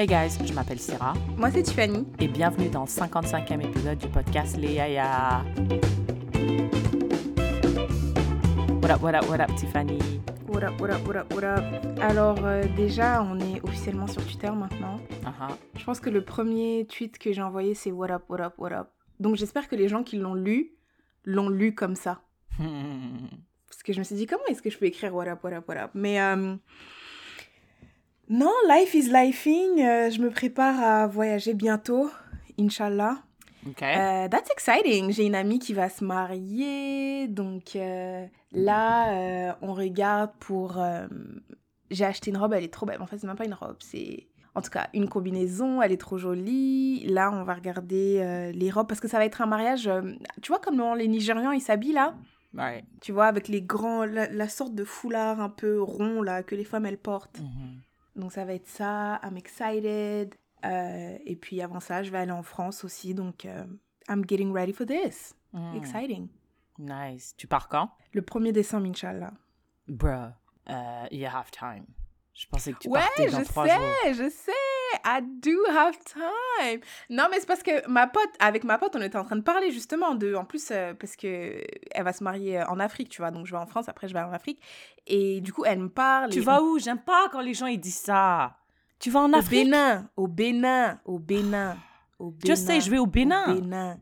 Hey guys, je m'appelle Sarah Moi, c'est Tiffany. et bienvenue dans le 55e épisode du podcast Les Yaya. What up, what up, what up, Tiffany? What up, what up, what up, what up? Alors, euh, déjà, on est officiellement sur Twitter maintenant. Uh-huh. Je pense que le premier tweet que j'ai envoyé, c'est What up, what up, what up. Donc, j'espère que les gens qui l'ont lu, l'ont lu comme ça. Parce que je me suis dit, comment est-ce que je peux écrire What up, what up, what up? Mais euh, non, life is lifing. Euh, je me prépare à voyager bientôt, Inch'Allah. OK. Euh, that's exciting. J'ai une amie qui va se marier. Donc euh, là, euh, on regarde pour... J'ai acheté une robe, elle est trop belle. En fait, c'est même pas une robe, c'est... En tout cas, une combinaison, elle est trop jolie. Là, on va regarder les robes parce que ça va être un mariage... Tu vois comment les Nigérians, ils s'habillent là? Right. Tu vois, avec les grands... La, la sorte de foulard un peu rond là que les femmes, elles portent. Mhm. Donc ça va être ça, I'm excited. Euh, et puis avant ça, je vais aller en France aussi, donc euh, I'm getting ready for this. Mm. Exciting. Nice. Tu pars quand? Le 1er décembre, Inch'Allah. Bruh, uh, you have time. Je pensais que tu ouais, partais dans je trois sais, jours. je sais. I do have time. Non, mais c'est parce que ma pote, avec ma pote, on était en train de parler justement de, en plus, euh, parce que elle va se marier en Afrique, tu vois. Donc je vais en France, après je vais en Afrique. Et du coup, elle me parle. Tu vas où? J'aime pas quand les gens ils disent ça. Tu vas en Au Afrique? Bénin, au Bénin, au Bénin, au Bénin. Je sais, je vais au Bénin. Bénin.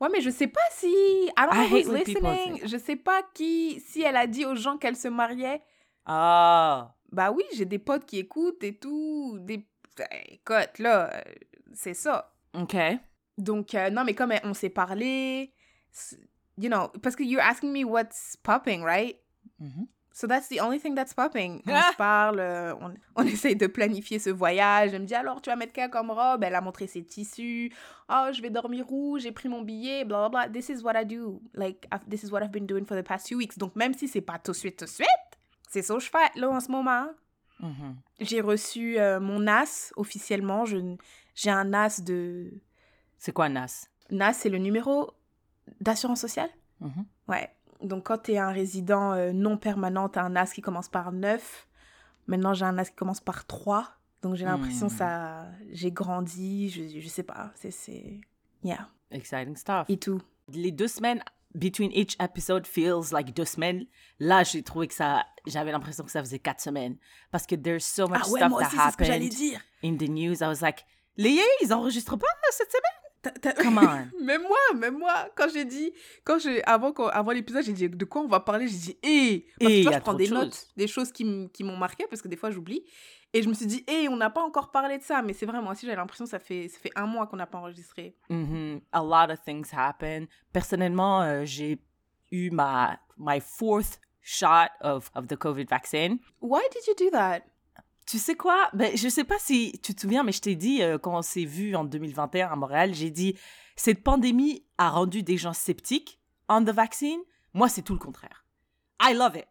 Ouais, mais je sais pas si. People listening. Je sais pas qui. Si elle a dit aux gens qu'elle se mariait. Ah. Bah oui, j'ai des potes qui écoutent et tout. Des... Écoute, là, euh, c'est ça. OK. Donc, euh, non, mais comme euh, on s'est parlé. You know, parce que you're asking me what's popping, right? Mhm. So that's the only thing that's popping. On se parle, on, on essaye de planifier ce voyage. Elle me dit alors, tu vas mettre quoi comme robe? Elle a montré ses tissus. Oh, je vais dormir où? J'ai pris mon billet, bla bla bla. This is what I do. Like, I've- this is what I've been doing for the past few weeks. Donc, même si c'est pas tout de suite, tout de suite, c'est ça que je fais là en ce moment. Mhm. J'ai reçu euh, mon NAS officiellement. Je- J'ai un NAS de. C'est quoi NAS? NAS, c'est le numéro d'assurance sociale Mhm. Ouais. Donc, quand tu es un résident euh, non permanent, tu as un NAS qui commence par 9. Maintenant, j'ai un NAS qui commence par 3. Donc, j'ai l'impression Hmm. ça... J'ai grandi, je, je sais pas. C'est... c'est... Yeah. Exciting stuff. Et tout. les deux semaines between each episode feels like deux semaines. Là, j'ai trouvé que ça, j'avais l'impression que ça faisait quatre semaines parce que there's so much Ah ouais, stuff moi that aussi, c'est ce que happened dire. in the news. I was like, les ils enregistrent pas cette semaine? Come on. même moi, même moi, quand j'ai dit, quand j'ai, avant, avant l'épisode, j'ai dit de quoi on va parler, j'ai dit, hé, parce Eh, que y toi, a je prends de des notes, choses. des choses qui, m- qui m'ont marqué, parce que des fois, j'oublie. Et je me suis dit, hé, on n'a pas encore parlé de ça, mais c'est vrai, moi aussi, j'ai l'impression que ça fait, ça fait un mois qu'on n'a pas enregistré. Mhm. A lot of things happen. Personnellement, euh, j'ai eu ma my fourth shot of of the COVID vaccine. Why did you do that? Tu sais quoi? Ben, je sais pas si tu te souviens, mais je t'ai dit, euh, quand on s'est vu en 2021 à Montréal, j'ai dit, cette pandémie a rendu des gens sceptiques on the vaccine. Moi, c'est tout le contraire. I love it.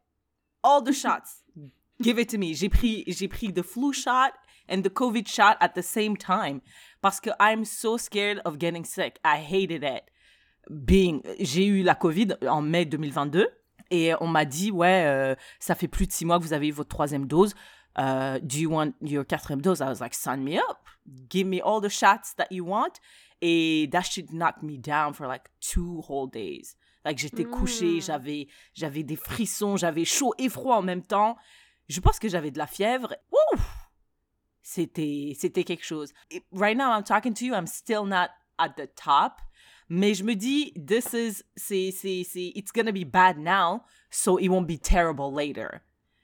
All the shots. Give it to me. J'ai pris, j'ai pris the flu shot and the COVID shot at the same time. Parce que I'm so scared of getting sick. I hated it. Being, j'ai eu la COVID en mai 2022 et on m'a dit, ouais, euh, ça fait plus de six mois que vous avez eu votre troisième dose. Uh, do you want your quatrième dose? I was like, sign me up. Give me all the shots that you want. Et that shit knocked me down for like two whole days. Like, j'étais couchée, Mm. j'avais, j'avais des frissons, j'avais chaud et froid en même temps. Je pense que j'avais de la fièvre. C'était, c'était quelque chose. Right now, I'm talking to you, I'm still not at the top. Mais je me dis, this is, c'est, c'est, c'est, it's gonna be bad now, so it won't be terrible later.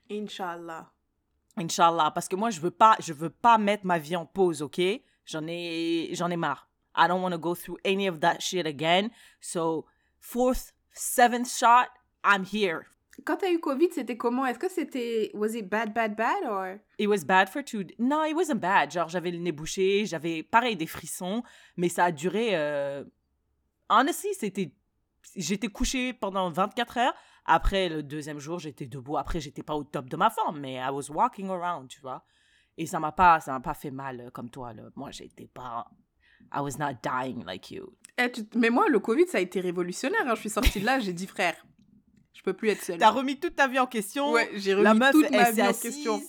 Inch'Allah. Inch'Allah, parce que moi, je veux pas, je veux pas mettre ma vie en pause, ok? J'en ai, j'en ai marre. I don't want to go through any of that shit again. So, fourth, seventh shot, I'm here. Quand t'as eu Covid, c'était comment? Est-ce que c'était... Was it bad, bad, bad, or... It was bad for two... No, it wasn't bad. Genre, j'avais le nez bouché, j'avais, pareil, des frissons, mais ça a duré... euh, Honestly, c'était... J'étais couchée pendant 24 heures. Après, le deuxième jour, j'étais debout. Après, j'étais pas au top de ma forme, mais I was walking around, tu vois. Et ça m'a pas, ça m'a pas fait mal euh, comme toi, là. Moi, j'étais pas... I was not dying like you. Eh, tu- Mais moi, le Covid, ça a été révolutionnaire. hein. Je suis sortie de là, j'ai dit, frère, je peux plus être seule. T'as remis toute ta vie en question. Ouais, j'ai La remis meuf, toute ma vie en question.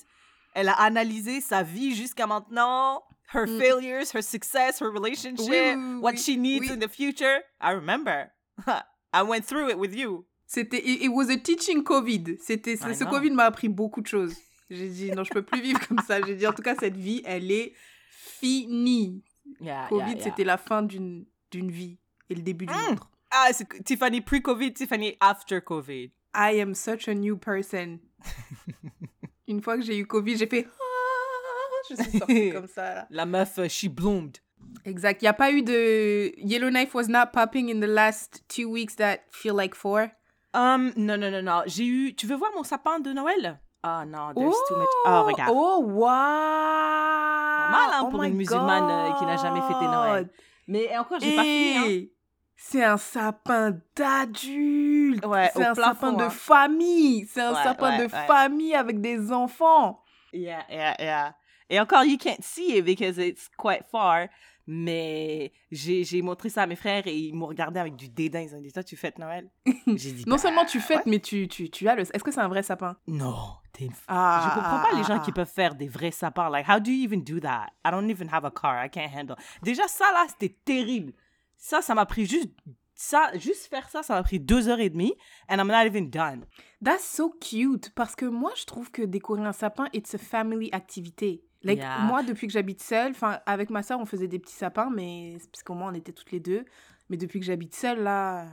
Elle a analysé sa vie jusqu'à maintenant, her Mm. failures, her success, her relationship, Oui, oui, what she needs in the future. I remember. I went through it with you. C'était, it, was a teaching Covid. C'était, I ce. Covid m'a appris beaucoup de choses. J'ai dit, non, je peux plus vivre comme ça. J'ai dit, en tout cas, cette vie, elle est finie. Yeah, Covid, yeah, yeah. c'était la fin d'une, d'une vie et le début d'une Mm. autre. Ah, c'est Tiffany pre-Covid, Tiffany after Covid. I am such a new person. Une fois que j'ai eu Covid, j'ai fait, ah, je suis sortie comme ça. là. La meuf, euh, she bloomed. Exact. Il n'y a pas eu de. Yellowknife was not popping in the last two weeks that feel like four. Um, non, non, non, non. J'ai eu. Tu veux voir mon sapin de Noël? Ah non, there's too much. Oh, regarde. Oh, wow! mal, hein, Oh pour une musulmane, euh, qui n'a jamais fêté Noël. Mais encore, j'ai pas fini. hein. C'est un sapin d'adulte. Ouais, c'est un plafond, sapin de hein. famille. C'est un Ouais, sapin ouais, de famille avec des enfants. Yeah, yeah, yeah. Et encore, you can't see it because it's quite far. Mais j'ai montré ça à mes frères et ils m'ont regardé avec du dédain. Ils ont dit, toi, tu fêtes Noël? J'ai dit, Non bah, seulement tu fêtes, mais tu, tu, tu as le. Est-ce que c'est un vrai sapin? Non, ah, Je comprends pas les gens ah, qui peuvent faire des vrais sapins. Like, how do you even do that? I don't even have a car. I can't handle. Déjà, ça, là, c'était terrible. Ça, ça m'a pris juste... Ça, juste faire ça, ça m'a pris deux heures et demie. And I'm not even done. That's so cute. Parce que moi, je trouve que décorer un sapin, it's a family activity. Like, Yeah. moi, depuis que j'habite seule, enfin, avec ma soeur, on faisait des petits sapins, mais parce qu'au moins, on était toutes les deux. Mais depuis que j'habite seule, là,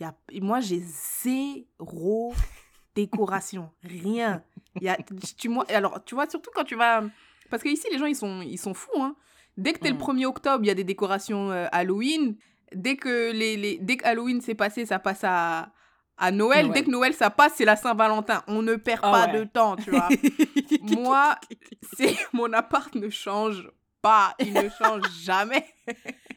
y a... moi, j'ai zéro décoration. Rien. Y a... tu, moi... Alors, tu vois, surtout quand tu vas... Parce que ici, les gens, ils sont, ils sont fous, hein. Dès que t'es Mm. le 1er octobre, il y a des décorations euh, Halloween. Dès que, les, les... Dès que Halloween s'est passé, ça passe à, à Noël. Noël. Dès que Noël, ça passe, c'est la Saint-Valentin. On ne perd Ah pas ouais. de temps, tu vois. Moi, c'est mon appart ne change pas. Il ne change jamais.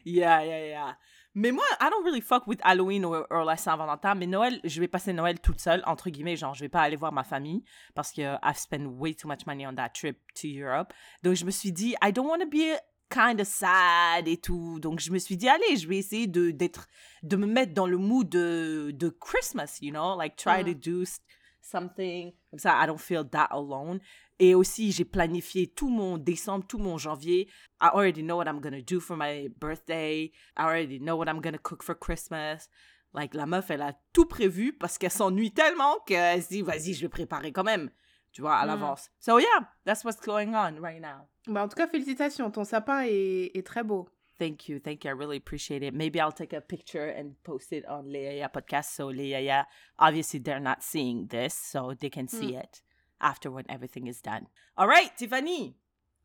Yeah, yeah, yeah. Mais moi, I don't really fuck with Halloween or, or la Saint-Valentin. Mais Noël, je vais passer Noël toute seule, entre guillemets. Genre, je vais pas aller voir ma famille parce que I've spent way too much money on that trip to Europe. Donc, je me suis dit, I don't want to be kind of sad et tout. Donc, je me suis dit, allez, je vais essayer de, d'être, de me mettre dans le mood de, de Christmas, you know? Like, try Mm. to do s- something. Comme ça, I don't feel that alone. Et aussi, j'ai planifié tout mon décembre, tout mon janvier. I already know what I'm gonna do for my birthday. I already know what I'm gonna cook for Christmas. Like, la meuf, elle a tout prévu parce qu'elle s'ennuie tellement qu'elle se dit, vas-y, je vais préparer quand même. Tu vois, à Mm. l'avance. So, yeah, that's what's going on right now. Bah, en tout cas, félicitations. Ton sapin est, est très beau. Thank you, thank you. I really appreciate it. Maybe I'll take a picture and post it on Leia podcast. So Leia, obviously they're not seeing this, so they can see it after when everything is done. All right, Tiffany,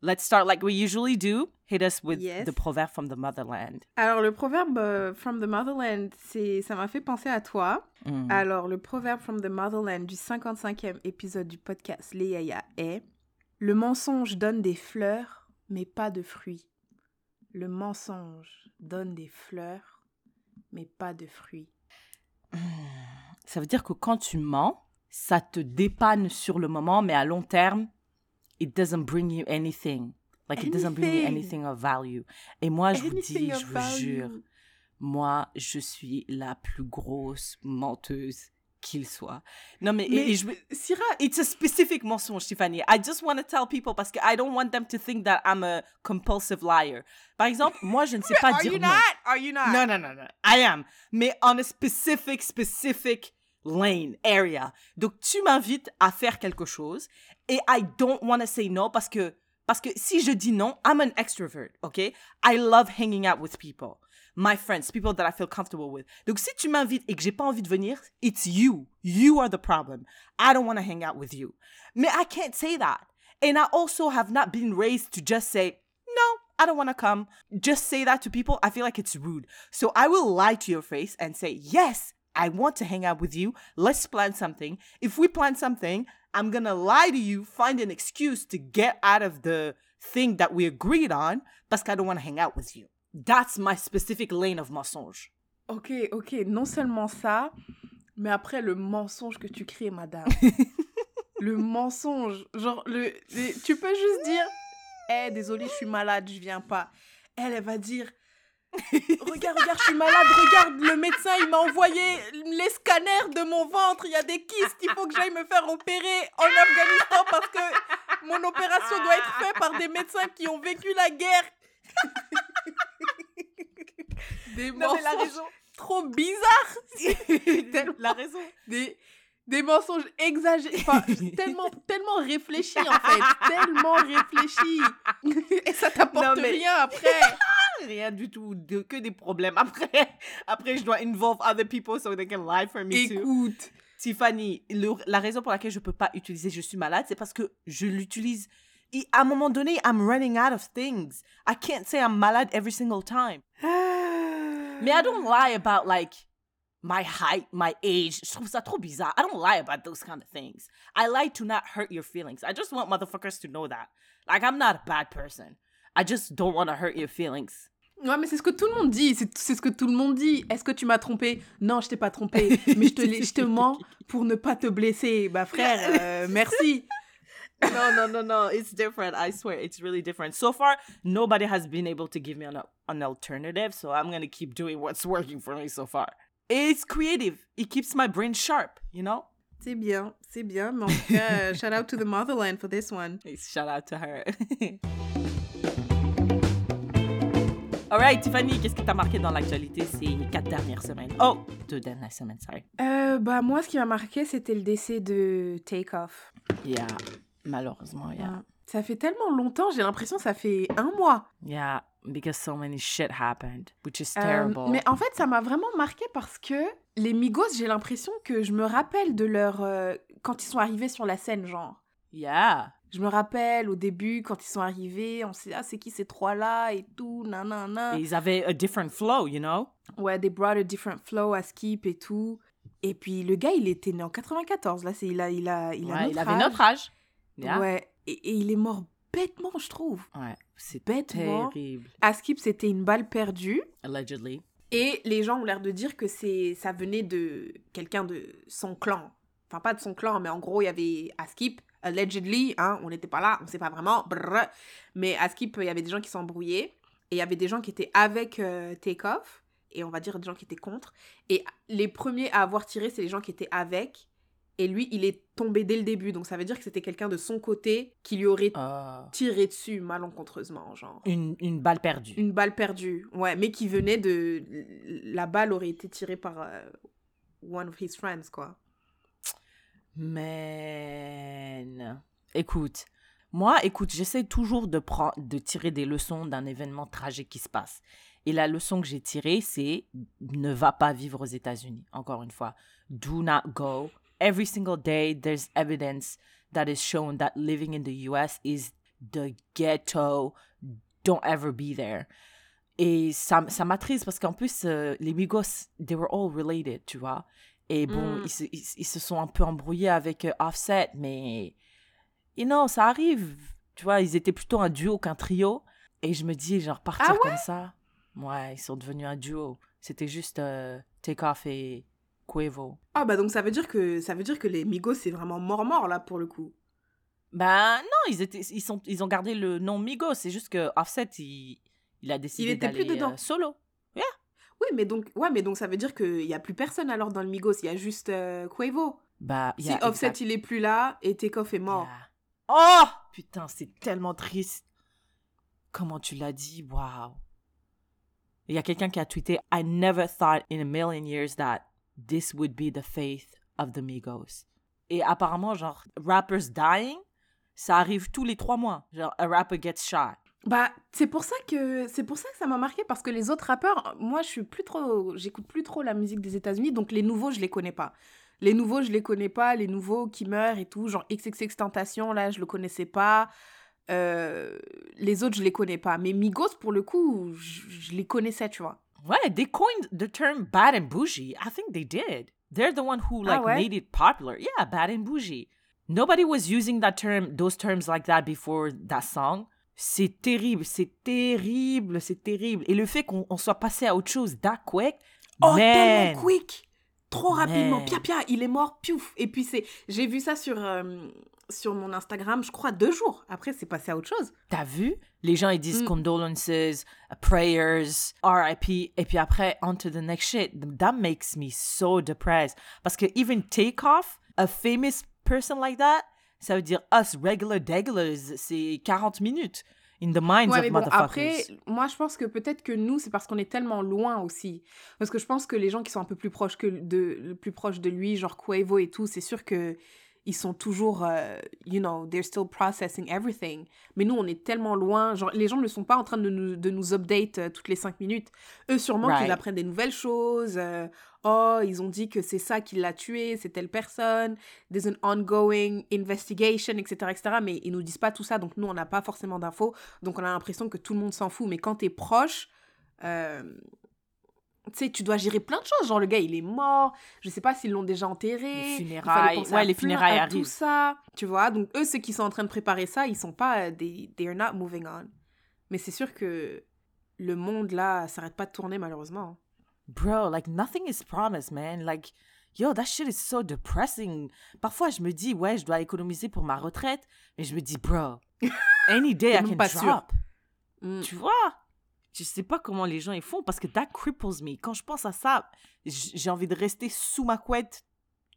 let's start like we usually do. Hit us with Yes. the proverb from the motherland. Alors, le proverbe euh, from the motherland, c'est, ça m'a fait penser à toi. Mm. Alors, le proverbe from the motherland du 55e épisode du podcast Yaya est Le mensonge donne des fleurs, mais pas de fruits. Le mensonge donne des fleurs, mais pas de fruits. Ça veut dire que quand tu mens, ça te dépanne sur le moment, mais à long terme, it doesn't bring you anything. Like it doesn't bring you Anything. anything of value. Et moi, je vous Anything dis, je vous value. jure, moi, je suis la plus grosse menteuse qu'il soit. Non, mais, et- Mais et je, Syrah, it's a specific mensonge, Tiffany. I just want to tell people parce que I don't want them to think that I'm a compulsive liar. Par exemple, moi, je ne sais pas are dire you non. not? Are you not? No, no, no, no. I am. Mais on a specific, specific lane, area. Donc, tu m'invites à faire quelque chose et I don't want to say no parce que, parce que si je dis non, I'm an extrovert, okay? I love hanging out with people. My friends, people that I feel comfortable with. Donc, si tu m'invites et que j'ai pas envie de venir, it's you. You are the problem. I don't want to hang out with you. Mais I can't say that. And I also have not been raised to just say, no, I don't want to come. Just say that to people. I feel like it's rude. So I will lie to your face and say, yes, I want to hang out with you. Let's plan something. If we plan something, I'm going to lie to you, find an excuse to get out of the thing that we agreed on parce I don't want to hang out with you. That's my specific lane of mensonge. Ok, ok, non seulement ça, mais après le mensonge que tu crées, madame. le mensonge, genre, le, le- tu peux juste dire, eh, désolé, je suis malade, je viens pas. Elle, elle va dire, regarde, regarde, je suis malade, regarde, le médecin, il m'a envoyé les scanners de mon ventre, il y a des kystes, il faut que j'aille me faire opérer en Afghanistan parce que Mon opération doit être faite par des médecins qui ont vécu la guerre. des Non, mais la mensonges raison. trop bizarres. la raison. Des, des mensonges exagérés. Enfin, tellement, tellement réfléchis, en fait. Tellement réfléchis. Et ça t'apporte mais- rien après. Rien du tout, de- que des problèmes. Après, après, je dois involve other people so they can lie for me too. Écoute. Tiffany, le- la raison pour laquelle je peux pas utiliser je suis malade, c'est parce que je l'utilise. Et à un moment donné, I'm running out of things. I can't say I'm malade every single time. Mais I don't lie about like my height, my age. Je trouve ça trop bizarre. I don't lie about those kind of things. I lie to not hurt your feelings. I just want motherfuckers to know that. Like I'm not a bad person. I just don't want to hurt your feelings. Ouais, mais c'est ce que tout le monde dit. C'est c'est ce que tout le monde dit. Est-ce que tu m'as trompé? Non, je t'ai pas trompé. Mais je te, je te mens pour ne pas te blesser. Bah, frère, euh, merci. No, no, no, no. It's different. I swear, it's really different. So far, nobody has been able to give me an, an alternative, so I'm gonna keep doing what's working for me so far. It's creative. It keeps my brain sharp, you know? C'est bien, c'est bien. Cas, euh, shout out to the motherland for this one. Shout out to her. All right, Tiffany, qu'est-ce qui t'a marqué dans l'actualité ces quatre dernières semaines? Oh, deux dernières semaines, sorry. Euh, bah, moi, ce qui m'a marqué, c'était le décès de Takeoff. Yeah, malheureusement, yeah. Ça fait tellement longtemps, j'ai l'impression que ça fait un mois. Yeah, because so many shit happened, which is Euh, terrible. mais en fait, ça m'a vraiment marqué parce que les Migos, j'ai l'impression que je me rappelle de leur. euh, quand ils sont arrivés sur la scène, genre. Yeah. Je me rappelle au début, quand ils sont arrivés, on sait, ah, c'est qui ces trois-là et tout, nanana. Et ils avaient a different flow, you know? Ouais, they brought a different flow à Skip et tout. Et puis le gars, il était né en 94, là, c'est, il a, il a, il a Ouais, notre il avait âge. notre âge. Yeah. Ouais, et, et il est mort bêtement, je trouve. Ouais, c'est Bêtement. terrible. À Skip, c'était une balle perdue. Allegedly. Et les gens ont l'air de dire que c'est ça venait de quelqu'un de son clan. Enfin, pas de son clan, mais en gros, il y avait Askip, allegedly, hein, on n'était pas là, on sait pas vraiment, brrr. mais Askip, il y avait des gens qui s'embrouillaient, et il y avait des gens qui étaient avec euh, Takeoff, et on va dire des gens qui étaient contre. Et les premiers à avoir tiré, c'est les gens qui étaient avec, et lui, il est tombé dès le début, donc ça veut dire que c'était quelqu'un de son côté qui lui aurait Ah. tiré dessus malencontreusement, genre. une, une balle perdue. Une balle perdue, ouais, mais qui venait de. La balle aurait été tirée par euh, one of his friends, quoi. Man. Écoute, moi, écoute, j'essaie toujours de, prendre, de tirer des leçons d'un événement tragique qui se passe. Et la leçon que j'ai tirée, c'est ne va pas vivre aux États-Unis. Encore une fois, do not go. Every single day, there's evidence that is shown that living in the US is the ghetto. Don't ever be there. Et ça, ça m'attriste parce qu'en plus, euh, les Migos, they were all related, tu vois. Et bon, Mm. ils, se, ils, ils se sont un peu embrouillés avec euh, Offset, mais, you know, ça arrive. Tu vois, ils étaient plutôt un duo qu'un trio. Et je me dis, genre, partir Ah ouais? comme ça. Ouais, ils sont devenus un duo. C'était juste euh, Takeoff et Quavo. Ah, bah donc ça veut dire que, ça veut dire que les Migos, c'est vraiment mort-mort, là, pour le coup. Ben non, ils, étaient, ils, sont, ils ont gardé le nom Migos. C'est juste que Offset, il, il a décidé était plus d'aller dedans. euh, solo. Oui, mais donc, ouais, mais donc ça veut dire qu'il n'y a plus personne alors dans le Migos, il y a juste euh, Quavo. Bah, Si yeah, Offset, exact. il est plus là et Takeoff est mort. Yeah. Oh Putain, c'est tellement triste. Comment tu l'as dit? Waouh. Il y a quelqu'un qui a tweeté I never thought in a million years that this would be the faith of the Migos. Et apparemment, genre, rappers dying, ça arrive tous les trois mois. Genre, a rapper gets shot. Bah, c'est pour ça que c'est pour ça que ça m'a marqué parce que les autres rappeurs, moi je suis plus trop j'écoute plus trop la musique des États-Unis donc les nouveaux je les connais pas. Les nouveaux je les connais pas, les nouveaux qui meurent et tout, genre XXX Tentation là, je le connaissais pas. Euh, les autres je les connais pas, mais Migos pour le coup, je, je les connaissais, tu vois. Ouais, they coined the term bad and bougie. I think they did. They're the one who like Ah ouais? made it popular. Yeah, bad and bougie. Nobody was using that term, those terms like that before that song. C'est terrible, c'est terrible, c'est terrible. Et le fait qu'on on soit passé à autre chose that quick, Oh, man. tellement quick Trop rapidement, Man. pia pia, il est mort, piouf. Et puis c'est, j'ai vu ça sur, euh, sur mon Instagram, je crois deux jours. Après, c'est passé à autre chose. T'as vu? Les gens, ils disent Mm. condolences, uh, prayers, RIP, et puis après, on to the next shit. That makes me so depressed. Parce que even Takeoff, a famous person like that, Ça veut dire us, regular degglers, c'est 40 minutes. In the minds Ouais, of bon, après, moi, je pense que peut-être que nous, c'est parce qu'on est tellement loin aussi. Parce que je pense que les gens qui sont un peu plus proches, que de, plus proches de lui, genre Quavo et tout, c'est sûr que ils sont toujours, euh, you know, they're still processing everything. Mais nous, on est tellement loin. Genre, les gens ne sont pas en train de nous, de nous update euh, toutes les cinq minutes. Eux, sûrement qu'ils Right. apprennent des nouvelles choses. euh, oh, ils ont dit que c'est ça qui l'a tué, c'est telle personne. There's an ongoing investigation, etc., etc. Mais ils nous disent pas tout ça. Donc, nous, on n'a pas forcément d'infos. Donc, on a l'impression que tout le monde s'en fout. Mais quand t'es proche, euh, tu sais, tu dois gérer plein de choses. Genre, le gars, il est mort. Je sais pas s'ils l'ont déjà enterré. Les funérailles. Ouais, les plein- funérailles à Tout arrivent. ça, tu vois. Donc, eux, ceux qui sont en train de préparer ça, ils sont pas. euh, They, they are not moving on. Mais c'est sûr que le monde, là, s'arrête pas de tourner, malheureusement. Bro, like nothing is promised, man. Like, yo, that shit is so depressing. Parfois, je me dis, ouais, je dois économiser pour ma retraite, mais je me dis, bro, any day I can pas drop. Mm. Tu vois? Je sais pas comment les gens ils font parce que that cripples me. Quand je pense à ça, j'ai envie de rester sous ma couette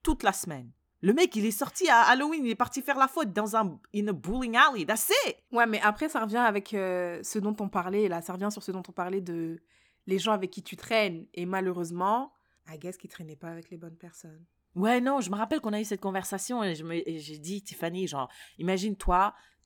toute la semaine. Le mec, il est sorti à Halloween, il est parti faire la faute dans un in a bowling alley. That's it. Ouais, mais après, ça revient avec euh, ce dont on parlait, là. Ça revient sur ce dont on parlait de les gens avec qui tu traînes. Et malheureusement, I guess qu'ils traînaient pas avec les bonnes personnes. Ouais, non, je me rappelle qu'on a eu cette conversation et je me- et j'ai dit, Tiffany, genre, imagine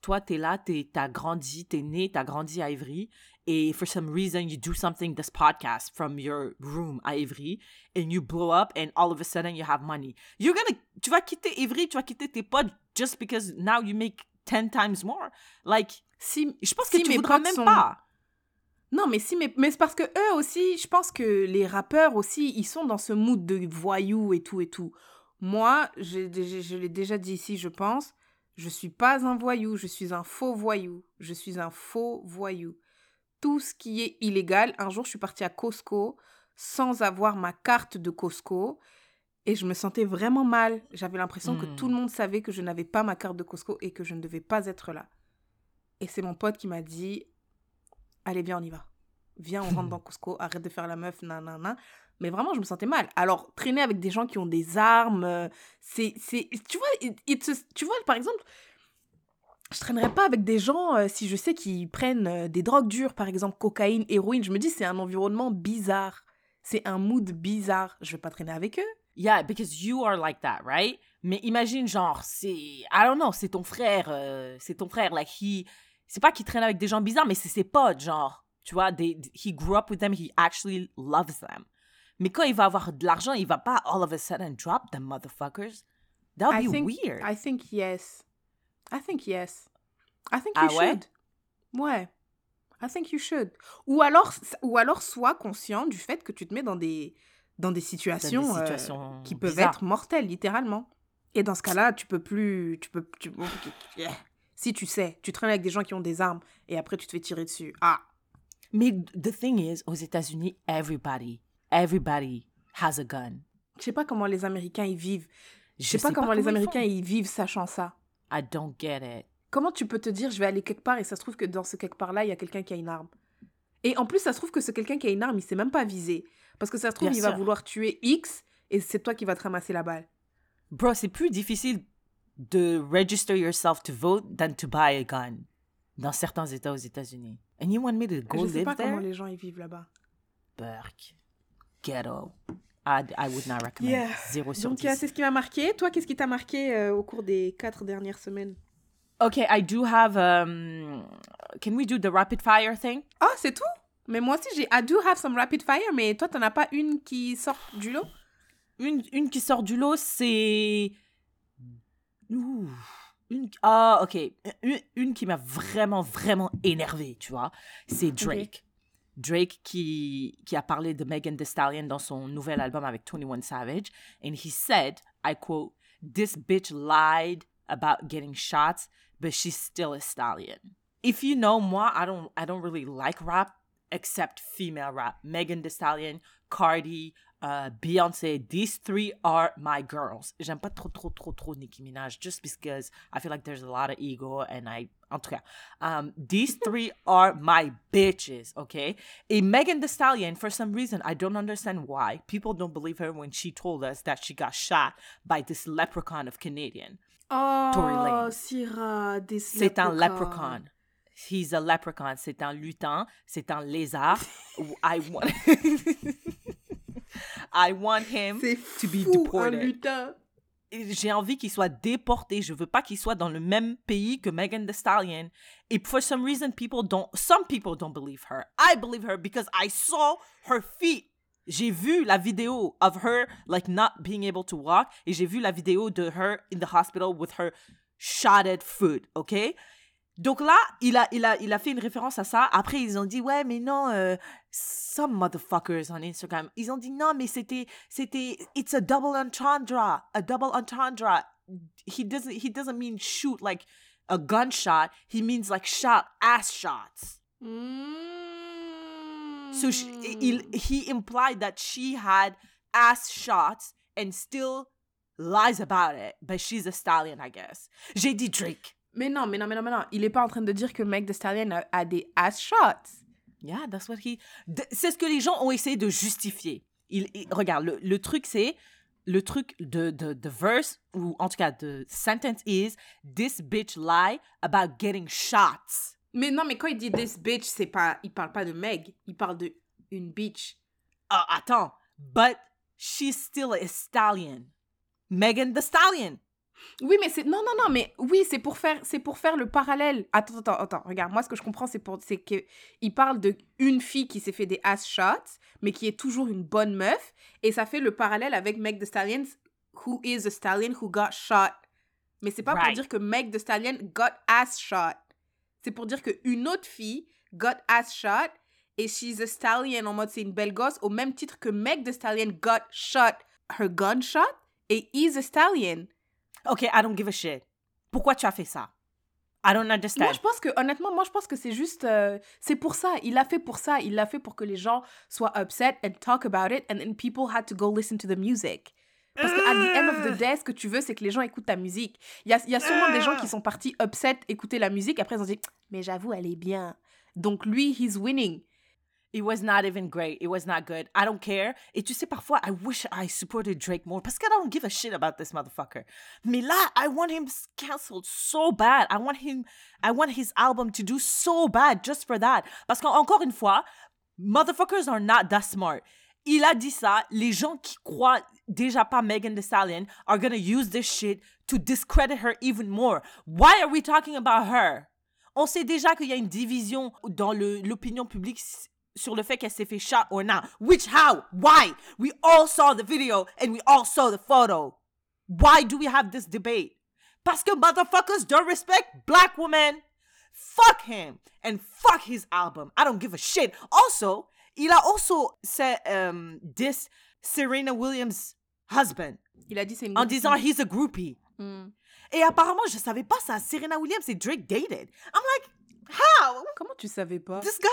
toi, t'es là, t'es, t'as grandi, t'es né, t'as grandi à Ivry, et for some reason, you do something, this podcast, from your room à Ivry, and you blow up, and all of a sudden, you have money. You're gonna, tu vas quitter Ivry, tu vas quitter tes potes, just because now you make 10 times more. Like, Si, je pense Si que tu voudras même sont- pas. Non, mais si, mais, mais c'est parce que eux aussi, je pense que les rappeurs aussi, ils sont dans ce mood de voyous et tout et tout. Moi, déjà- je l'ai déjà dit ici, je pense, je suis pas un voyou, je suis un faux voyou. Je suis un faux voyou. Tout ce qui est illégal, un jour, je suis partie à Costco sans avoir ma carte de Costco et je me sentais vraiment mal. J'avais l'impression que Hmm. tout le monde savait que je n'avais pas ma carte de Costco et que je ne devais pas être là. Et c'est mon pote qui m'a dit Allez, viens, on y va. Viens, on rentre dans Costco, arrête de faire la meuf, nanana. Mais vraiment, je me sentais mal. Alors, traîner avec des gens qui ont des armes, euh, c'est. Tu vois, it- tu vois, par exemple, je traînerais pas avec des gens euh, si je sais qu'ils prennent euh, des drogues dures, par exemple cocaïne, héroïne. Je me dis, c'est un environnement bizarre. C'est un mood bizarre. Je vais pas traîner avec eux. Yeah, because you are like that, right? Mais imagine, genre, c'est. I don't know, c'est ton frère. c'est ton frère. Like, he. C'est pas qu'il traîne avec des gens bizarres, mais c'est ses potes, genre. Tu vois, they, he grew up with them, he actually loves them. Mais quand il va avoir de l'argent, il va pas all of a sudden drop them, motherfuckers. That would I be think, weird. I think yes. I think yes. I think Ah you ouais? should. Ouais. I think you should. Ou alors, ou alors sois conscient du fait que tu te mets dans des, dans des situations, euh, situations qui peuvent être mortelles, littéralement. Et dans ce cas-là, tu peux plus... Tu peux, tu, si tu sais, tu traînes avec des gens qui ont des armes et après tu te fais tirer dessus. Ah, Mais the thing is, aux États-Unis, everybody, everybody has a gun. je sais pas comment les Américains y vivent. Je sais pas comment les Américains y vivent sachant ça. I don't get it. Comment tu peux te dire je vais aller quelque part et ça se trouve que dans ce quelque part là il y a quelqu'un qui a une arme? Et en plus ça se trouve que ce quelqu'un qui a une arme il s'est même pas visé parce que ça se trouve Bien il va sûr. vouloir tuer X et c'est toi qui vas te ramasser la balle. Bro, c'est plus difficile de register yourself to vote than to buy a gun dans certains États aux États-Unis. And you want me to go je sais live pas there? comment les gens y vivent là-bas. Burk. Ghetto. I, I would not recommend. Yeah. Zéro sur Donc euh, 10. c'est ce qui m'a marqué. Toi qu'est-ce qui t'a marqué euh, au cours des quatre dernières semaines? Okay, I do have. Um, can we do the rapid fire thing? Ah c'est tout? Mais moi aussi j'ai I do have some rapid fire mais toi t'en as pas une qui sort du lot? Une, une qui sort du lot, c'est. Ouh. Une... Ah, ok. Une, une qui m'a vraiment, vraiment énervé, tu vois. C'est Drake. Drake qui, qui a parlé de Megan Thee Stallion dans son nouvel album avec 21 Savage. And he said, I quote, This bitch lied about getting shots, but she's still a stallion. If you know moi, I don't I don't really like rap except female rap. Megan Thee Stallion, Cardi, uh, Beyoncé, these three are my girls. J'aime pas trop, trop, trop, trop Nicki Minaj just because I feel like there's a lot of ego and I, en tout cas, um, these three are my bitches, okay? Et Megan Thee Stallion, for some reason, I don't understand why, people don't believe her when she told us that she got shot by this leprechaun of Canadian. Oh, Tory Lanez. Syrah, this C'est un leprechaun. He's a leprechaun. C'est un lutin. C'est un lézard. I want. I want him to be deported. J'ai envie qu'il soit déporté. Je veux pas qu'il soit dans le même pays que Megan Thee Stallion. Et for some reason, people don't. Some people don't believe her. I believe her because I saw her feet. J'ai vu la vidéo of her like not being able to walk et j'ai vu la vidéo de her in the hospital with her shotted foot, ok? Donc là, il a, il, a, il a fait une référence à ça. Après, ils ont dit, ouais, mais non, euh, some motherfuckers on Instagram, ils ont dit, non, mais c'était, c'était, it's a double entendre, a double entendre. He doesn't, he doesn't mean shoot like a gunshot. He means like shot ass shots. So she, il, he implied that she had ass shots and still lies about it, but she's a stallion, I guess. J'ai dit Drake. Mais non, mais non, mais non, mais non. Il est pas en train de dire que Meg Thee Stallion a, a des ass shots. Yeah, that's what he. C'est ce que les gens ont essayé de justifier. Il, il- regarde, le, le truc c'est le truc de de the verse ou en tout cas the sentence is this bitch lie about getting shots. Mais non, mais quand il dit this bitch, c'est pas, il parle pas de Meg, il parle de une bitch. Ah, attends, but she's still a stallion. Megan the Stallion. Oui, mais c'est non, non, non, mais oui, c'est pour faire, c'est pour faire le parallèle. Attends, attends, attends. Regarde, moi, ce que je comprends, c'est pour, c'est que il parle de une fille qui s'est fait des ass shots, mais qui est toujours une bonne meuf, et ça fait le parallèle avec Meg Thee Stallion, who is a stallion who got shot. Mais c'est pas pour dire que Meg Thee Stallion got ass shot. C'est pour dire que une autre fille got ass shot et she's a stallion en mode c'est une belle gosse au même titre que Meg Thee Stallion got shot her gunshot et is a stallion. Ok, I don't give a shit. Pourquoi tu as fait ça? I don't understand. Moi, je pense que, honnêtement, moi, je pense que c'est juste. euh, c'est pour ça. Il l'a fait pour ça. Il l'a fait pour que les gens soient upset and talk about it, and then people had to go listen to the music. Parce que, at the end of the day, ce que tu veux, c'est que les gens écoutent ta musique. Il y a, y a sûrement des gens qui sont partis upset écouter la musique, après ils ont dit, mais j'avoue, elle est bien. Donc lui, he's winning. It was not even great. It was not good. I don't care. Et tu sais, parfois, I wish I supported Drake more parce que I don't give a shit about this motherfucker. Mais là, I want him canceled so bad. I want him, I want his album to do so bad just for that. Parce qu'encore une fois, motherfuckers are not that smart. Il a dit ça. Les gens qui croient déjà pas Megan Thee Stallion are gonna use this shit to discredit her even more. Why are we talking about her? On sait déjà qu'il y a une division dans l'opinion publique sur le fait qu'elle s'est fait shot or not. Which, how, why? We all saw the video and we all saw the photo. Why do we have this debate? Parce que motherfuckers don't respect black women. Fuck him and fuck his album. I don't give a shit. Also, il a also said um, this Serena Williams' husband Il a dit c'est une en disant he's a groupie. Hmm. Et apparemment, je savais pas ça. Serena Williams et Drake dated. I'm like, how? Comment tu savais pas This guy?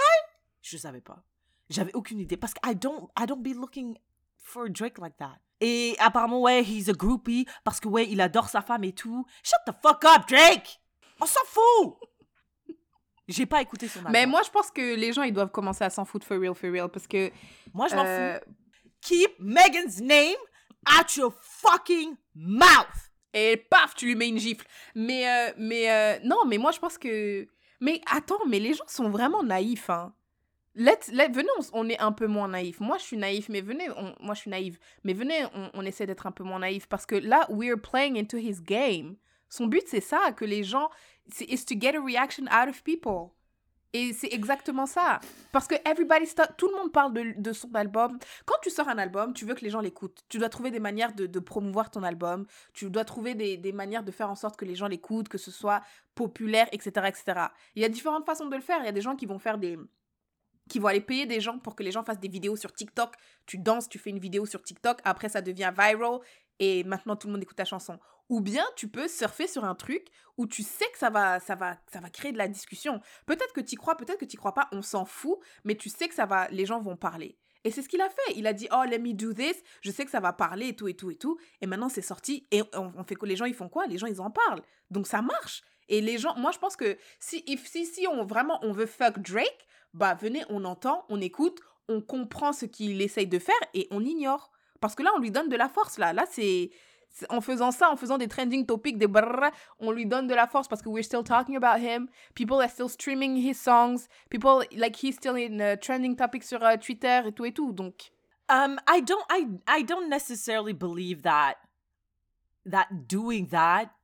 Je savais pas. J'avais aucune idée parce que I don't, I don't be looking for Drake like that. Et apparemment, ouais, he's a groupie parce que, ouais, il adore sa femme et tout. Shut the fuck up, Drake! On s'en fout! J'ai pas écouté son album. Mais moi, je pense que les gens, ils doivent commencer à s'en foutre for real, for real, parce que... Moi, je m'en euh, fous. Keep Megan's name out your fucking mouth! Et paf, tu lui mets une gifle. Mais, euh, mais euh, non, mais moi, je pense que... Mais attends, mais les gens sont vraiment naïfs, hein. Let, let- venez, on, est un peu moins naïfs. Moi, je suis naïf, mais venez, on- moi, je suis naïve. Mais venez, on, essaie d'être un peu moins naïf. Parce que là, we're playing into his game. Son but, c'est ça, que les gens... c'est to get a reaction out of people. Et c'est exactement ça. Parce que everybody tout le monde parle de, son album. Quand tu sors un album, tu veux que les gens l'écoutent. Tu dois trouver des manières de, de promouvoir ton album. Tu dois trouver des, des manières de faire en sorte que les gens l'écoutent, que ce soit populaire, etc., etc. Il y a différentes façons de le faire. Il y a des gens qui vont faire des qui vont aller payer des gens pour que les gens fassent des vidéos sur TikTok. Tu danses, tu fais une vidéo sur TikTok, après ça devient viral et maintenant tout le monde écoute ta chanson. Ou bien tu peux surfer sur un truc où tu sais que ça va, ça va, ça va créer de la discussion. Peut-être que tu crois, peut-être que tu crois pas, on s'en fout, mais tu sais que ça va, les gens vont parler. Et c'est ce qu'il a fait. Il a dit, oh, let me do this. Je sais que ça va parler et tout et tout et tout. Et maintenant, c'est sorti. Et on, fait que les gens, ils font quoi? Les gens, ils en parlent. Donc, ça marche. Et les gens, moi, je pense que si, si, si on vraiment, on veut fuck Drake, bah, venez, on entend, on écoute, on comprend ce qu'il essaye de faire et on ignore. Parce que là, on lui donne de la force, là. Là, c'est. En faisant ça, en faisant des trending topics, des brrr, on lui donne de la force parce que we're still talking about him. People are still streaming his songs. People, like, he's still in uh, trending topics sur uh, Twitter et tout et tout. Donc, Um, I don't I I don't necessarily believe that that doing that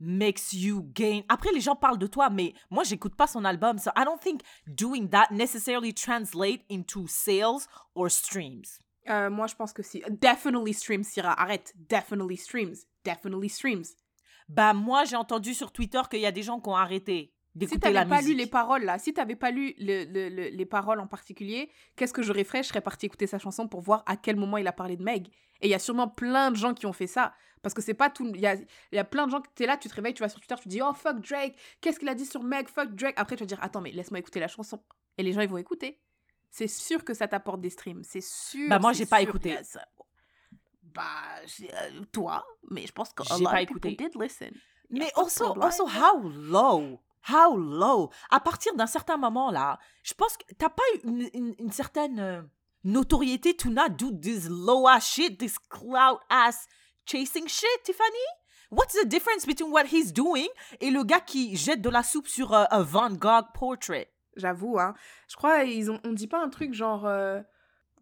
makes you gain. Après les gens parlent de toi, mais moi j'écoute pas son album, so I don't think doing that necessarily translate into sales or streams. euh, moi, je pense que si. Definitely streams, Syrah. Arrête. Definitely streams. Definitely streams. Bah moi j'ai entendu sur Twitter qu'il y a des gens qui ont arrêté Si la t'avais pas musique. lu les paroles là, si t'avais pas lu le- le- le- les paroles en particulier, qu'est-ce que j'aurais fait? Je serais partie écouter sa chanson pour voir à quel moment il a parlé de Meg. Et il y a sûrement plein de gens qui ont fait ça. Parce que c'est pas tout. Il y a, y a plein de gens qui t'es là, tu te réveilles, tu vas sur Twitter, tu te dis Oh fuck Drake, qu'est-ce qu'il a dit sur Meg, fuck Drake. Après, tu vas dire Attends, mais laisse-moi écouter la chanson. Et les gens, ils vont écouter. C'est sûr que ça t'apporte des streams. C'est sûr. Bah, moi, j'ai pas sûr écouté. Bah, euh, toi, mais je pense que a J'ai pas écouté. did listen. Mais also, also, how low? How low? À partir d'un certain moment, là, je pense que t'as pas une, une, une certaine euh, notoriété to not do this low ass shit, this cloud ass chasing shit, Tiffany? What's the difference between what he's doing et le gars qui jette de la soupe sur euh, un Van Gogh portrait? J'avoue, hein. Je crois ils ont, on dit pas un truc genre euh,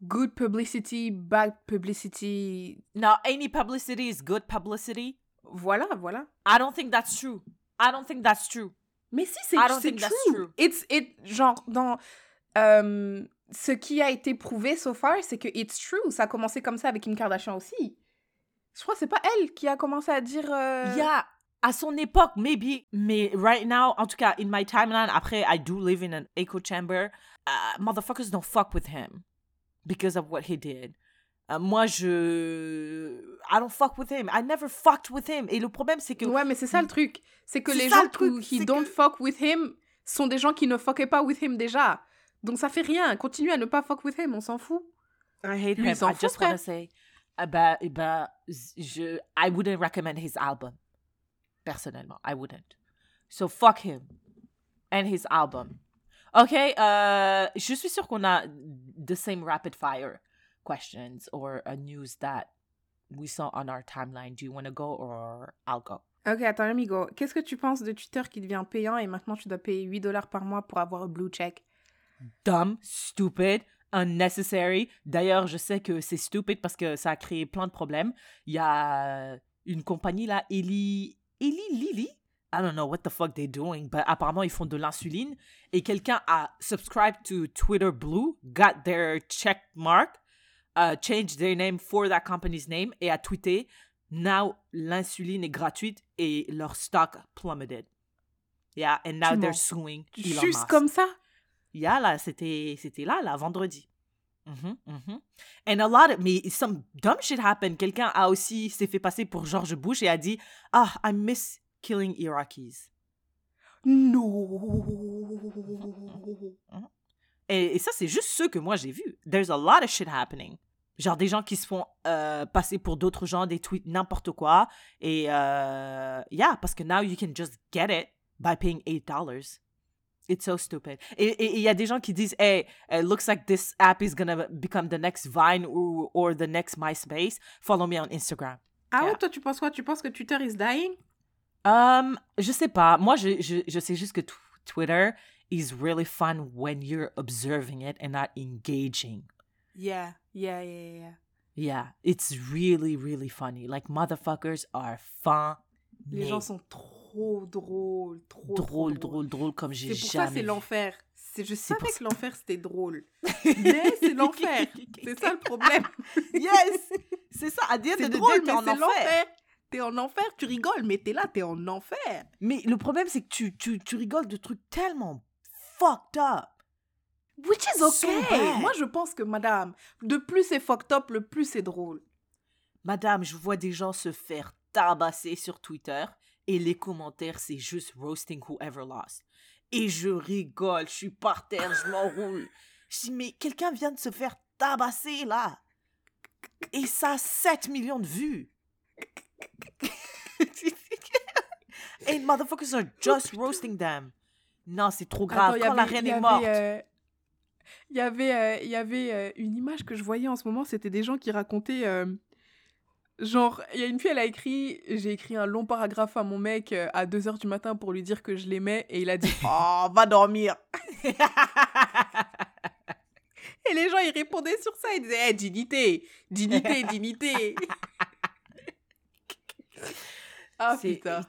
good publicity, bad publicity? Now, any publicity is good publicity. Voilà, voilà. I don't think that's true. I don't think that's true. Mais si, c'est true. true. It's it genre dans euh, ce qui a été prouvé so far, c'est que it's true. Ça a commencé comme ça avec Kim Kardashian aussi. Je crois que c'est pas elle qui a commencé à dire. euh, Yeah, à son époque, maybe, mais right now, en tout cas, in my timeline, après, I do live in an echo chamber. Uh, motherfuckers don't fuck with him because of what he did. Uh, moi, je. I don't fuck with him. I never fucked with him. Et le problème, c'est que. Ouais, mais c'est ça le truc. C'est que les gens le qui don't que- fuck with him sont des gens qui ne fuckaient pas with him déjà. Donc ça fait rien. Continue à ne pas fuck with him, on s'en fout. I hate Lui, him. I just want to say. uh, bah, eh ben, je, I wouldn't recommend his album. Personnellement, I wouldn't. So fuck him. And his album. Ok, euh, je suis sûre qu'on a the same rapid fire questions or a news that we saw on our timeline. Do you want to go or I'll go? Ok, attends, amigo. Qu'est-ce que tu penses de Twitter qui devient payant et maintenant tu dois payer 8 dollars par mois pour avoir un blue check? Dumb, stupid, unnecessary. D'ailleurs, je sais que c'est stupid parce que ça a créé plein de problèmes. Il y a une compagnie là, Eli, Eli Lilly? I don't know what the fuck they're doing, but apparemment ils font de l'insuline. Et quelqu'un a subscribed to Twitter Blue, got their check mark, uh, changed their name for that company's name et a tweeté Now l'insuline est gratuite et leur stock plummeted. Yeah, and now Tu they're suing Elon Juste Musk. comme ça? Yeah, là, c'était, c'était là, là, vendredi. Mhm, mhm. And a lot of, mais some dumb shit happened. Quelqu'un a aussi, s'est fait passer pour George Bush et a dit, ah, I miss killing Iraqis. Non Et, et ça, c'est juste ceux que moi j'ai vus. There's a lot of shit happening. Genre des gens qui se font euh, passer pour d'autres gens, des tweets, n'importe quoi. Et euh, yeah, parce que now you can just get it by paying $8. It's so stupid. Et il y a des gens qui disent, hey, it looks like this app is gonna become the next Vine or, or the next MySpace. Follow me on Instagram. Ah ouais, Yeah. toi tu penses quoi? Tu penses que Twitter is dying? Um, je sais pas. Moi, je, je, je sais juste que tw- Twitter is really fun when you're observing it and not engaging. Yeah, yeah, yeah, yeah. Yeah, it's really, really funny. Like, motherfuckers are fun. Les gens sont trop drôles, trop drôles, drôles, drôles comme j'ai C'est pour jamais ça c'est l'enfer. C'est je savais que l'enfer c'était drôle. Mais c'est l'enfer. C'est ça le problème. Yes! C'est ça, à dire C'est de drôle, drôle, mais en c'est enfer. l'enfer. T'es en enfer, tu rigoles, mais t'es là, t'es en enfer. Mais le problème, c'est que tu, tu, tu rigoles de trucs tellement fucked up. Which is okay. Moi, je pense que, madame, de plus c'est fucked up, le plus c'est drôle. Madame, je vois des gens se faire tabasser sur Twitter et les commentaires, c'est juste roasting whoever lost. Et je rigole, je suis par terre, je m'enroule. Je dis, mais quelqu'un vient de se faire tabasser là. Et ça a 7 millions de vues. And motherfuckers are just roasting them. Non, c'est trop grave. Attends, il y Quand la avait- reine est morte. euh, Il y avait, euh, il y avait euh, une image que je voyais en ce moment, c'était des gens qui racontaient, euh, Genre, il y a une fille, elle a écrit, j'ai écrit un long paragraphe à mon mec à 2h du matin pour lui dire que je l'aimais et il a dit Oh, va dormir. et les gens, ils répondaient sur ça, ils disaient hey, dignité, dignité, dignité. ah putain.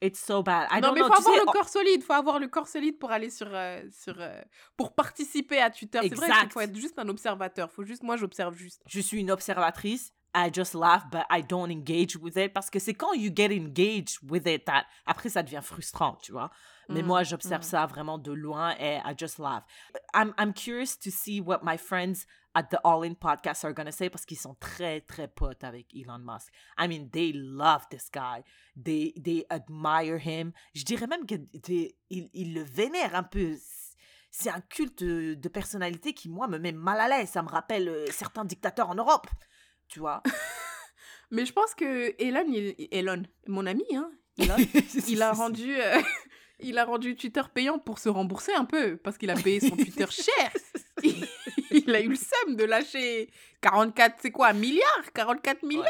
It's, so bad. I non, don't mais know, faut avoir sais, le corps solide, faut avoir le corps solide pour aller sur, euh, sur euh, pour participer à Twitter. C'est vrai qu'il faut être juste un observateur. Faut juste, moi, j'observe juste. je suis une observatrice. I just laugh, but I don't engage with it. Parce que c'est quand you get engaged with it that après ça devient frustrant, tu vois. Mais Mm, moi, j'observe mm. ça vraiment de loin et I just laugh. I'm, I'm curious to see what my friends at the All In podcast are gonna say parce qu'ils sont très, très potes avec Elon Musk. I mean, they love this guy. They, they admire him. Je dirais même qu'ils ils, ils le vénèrent un peu. C'est un culte de, personnalité qui, moi, me met mal à l'aise. Ça me rappelle euh, certains dictateurs en Europe. Tu vois Mais je pense que Elon, il- Elon, mon ami, hein, Elon, il a rendu, euh, il a rendu Twitter payant pour se rembourser un peu parce qu'il a payé son Twitter cher. il a eu le seum de lâcher 44, c'est quoi, milliards? 44 milliards?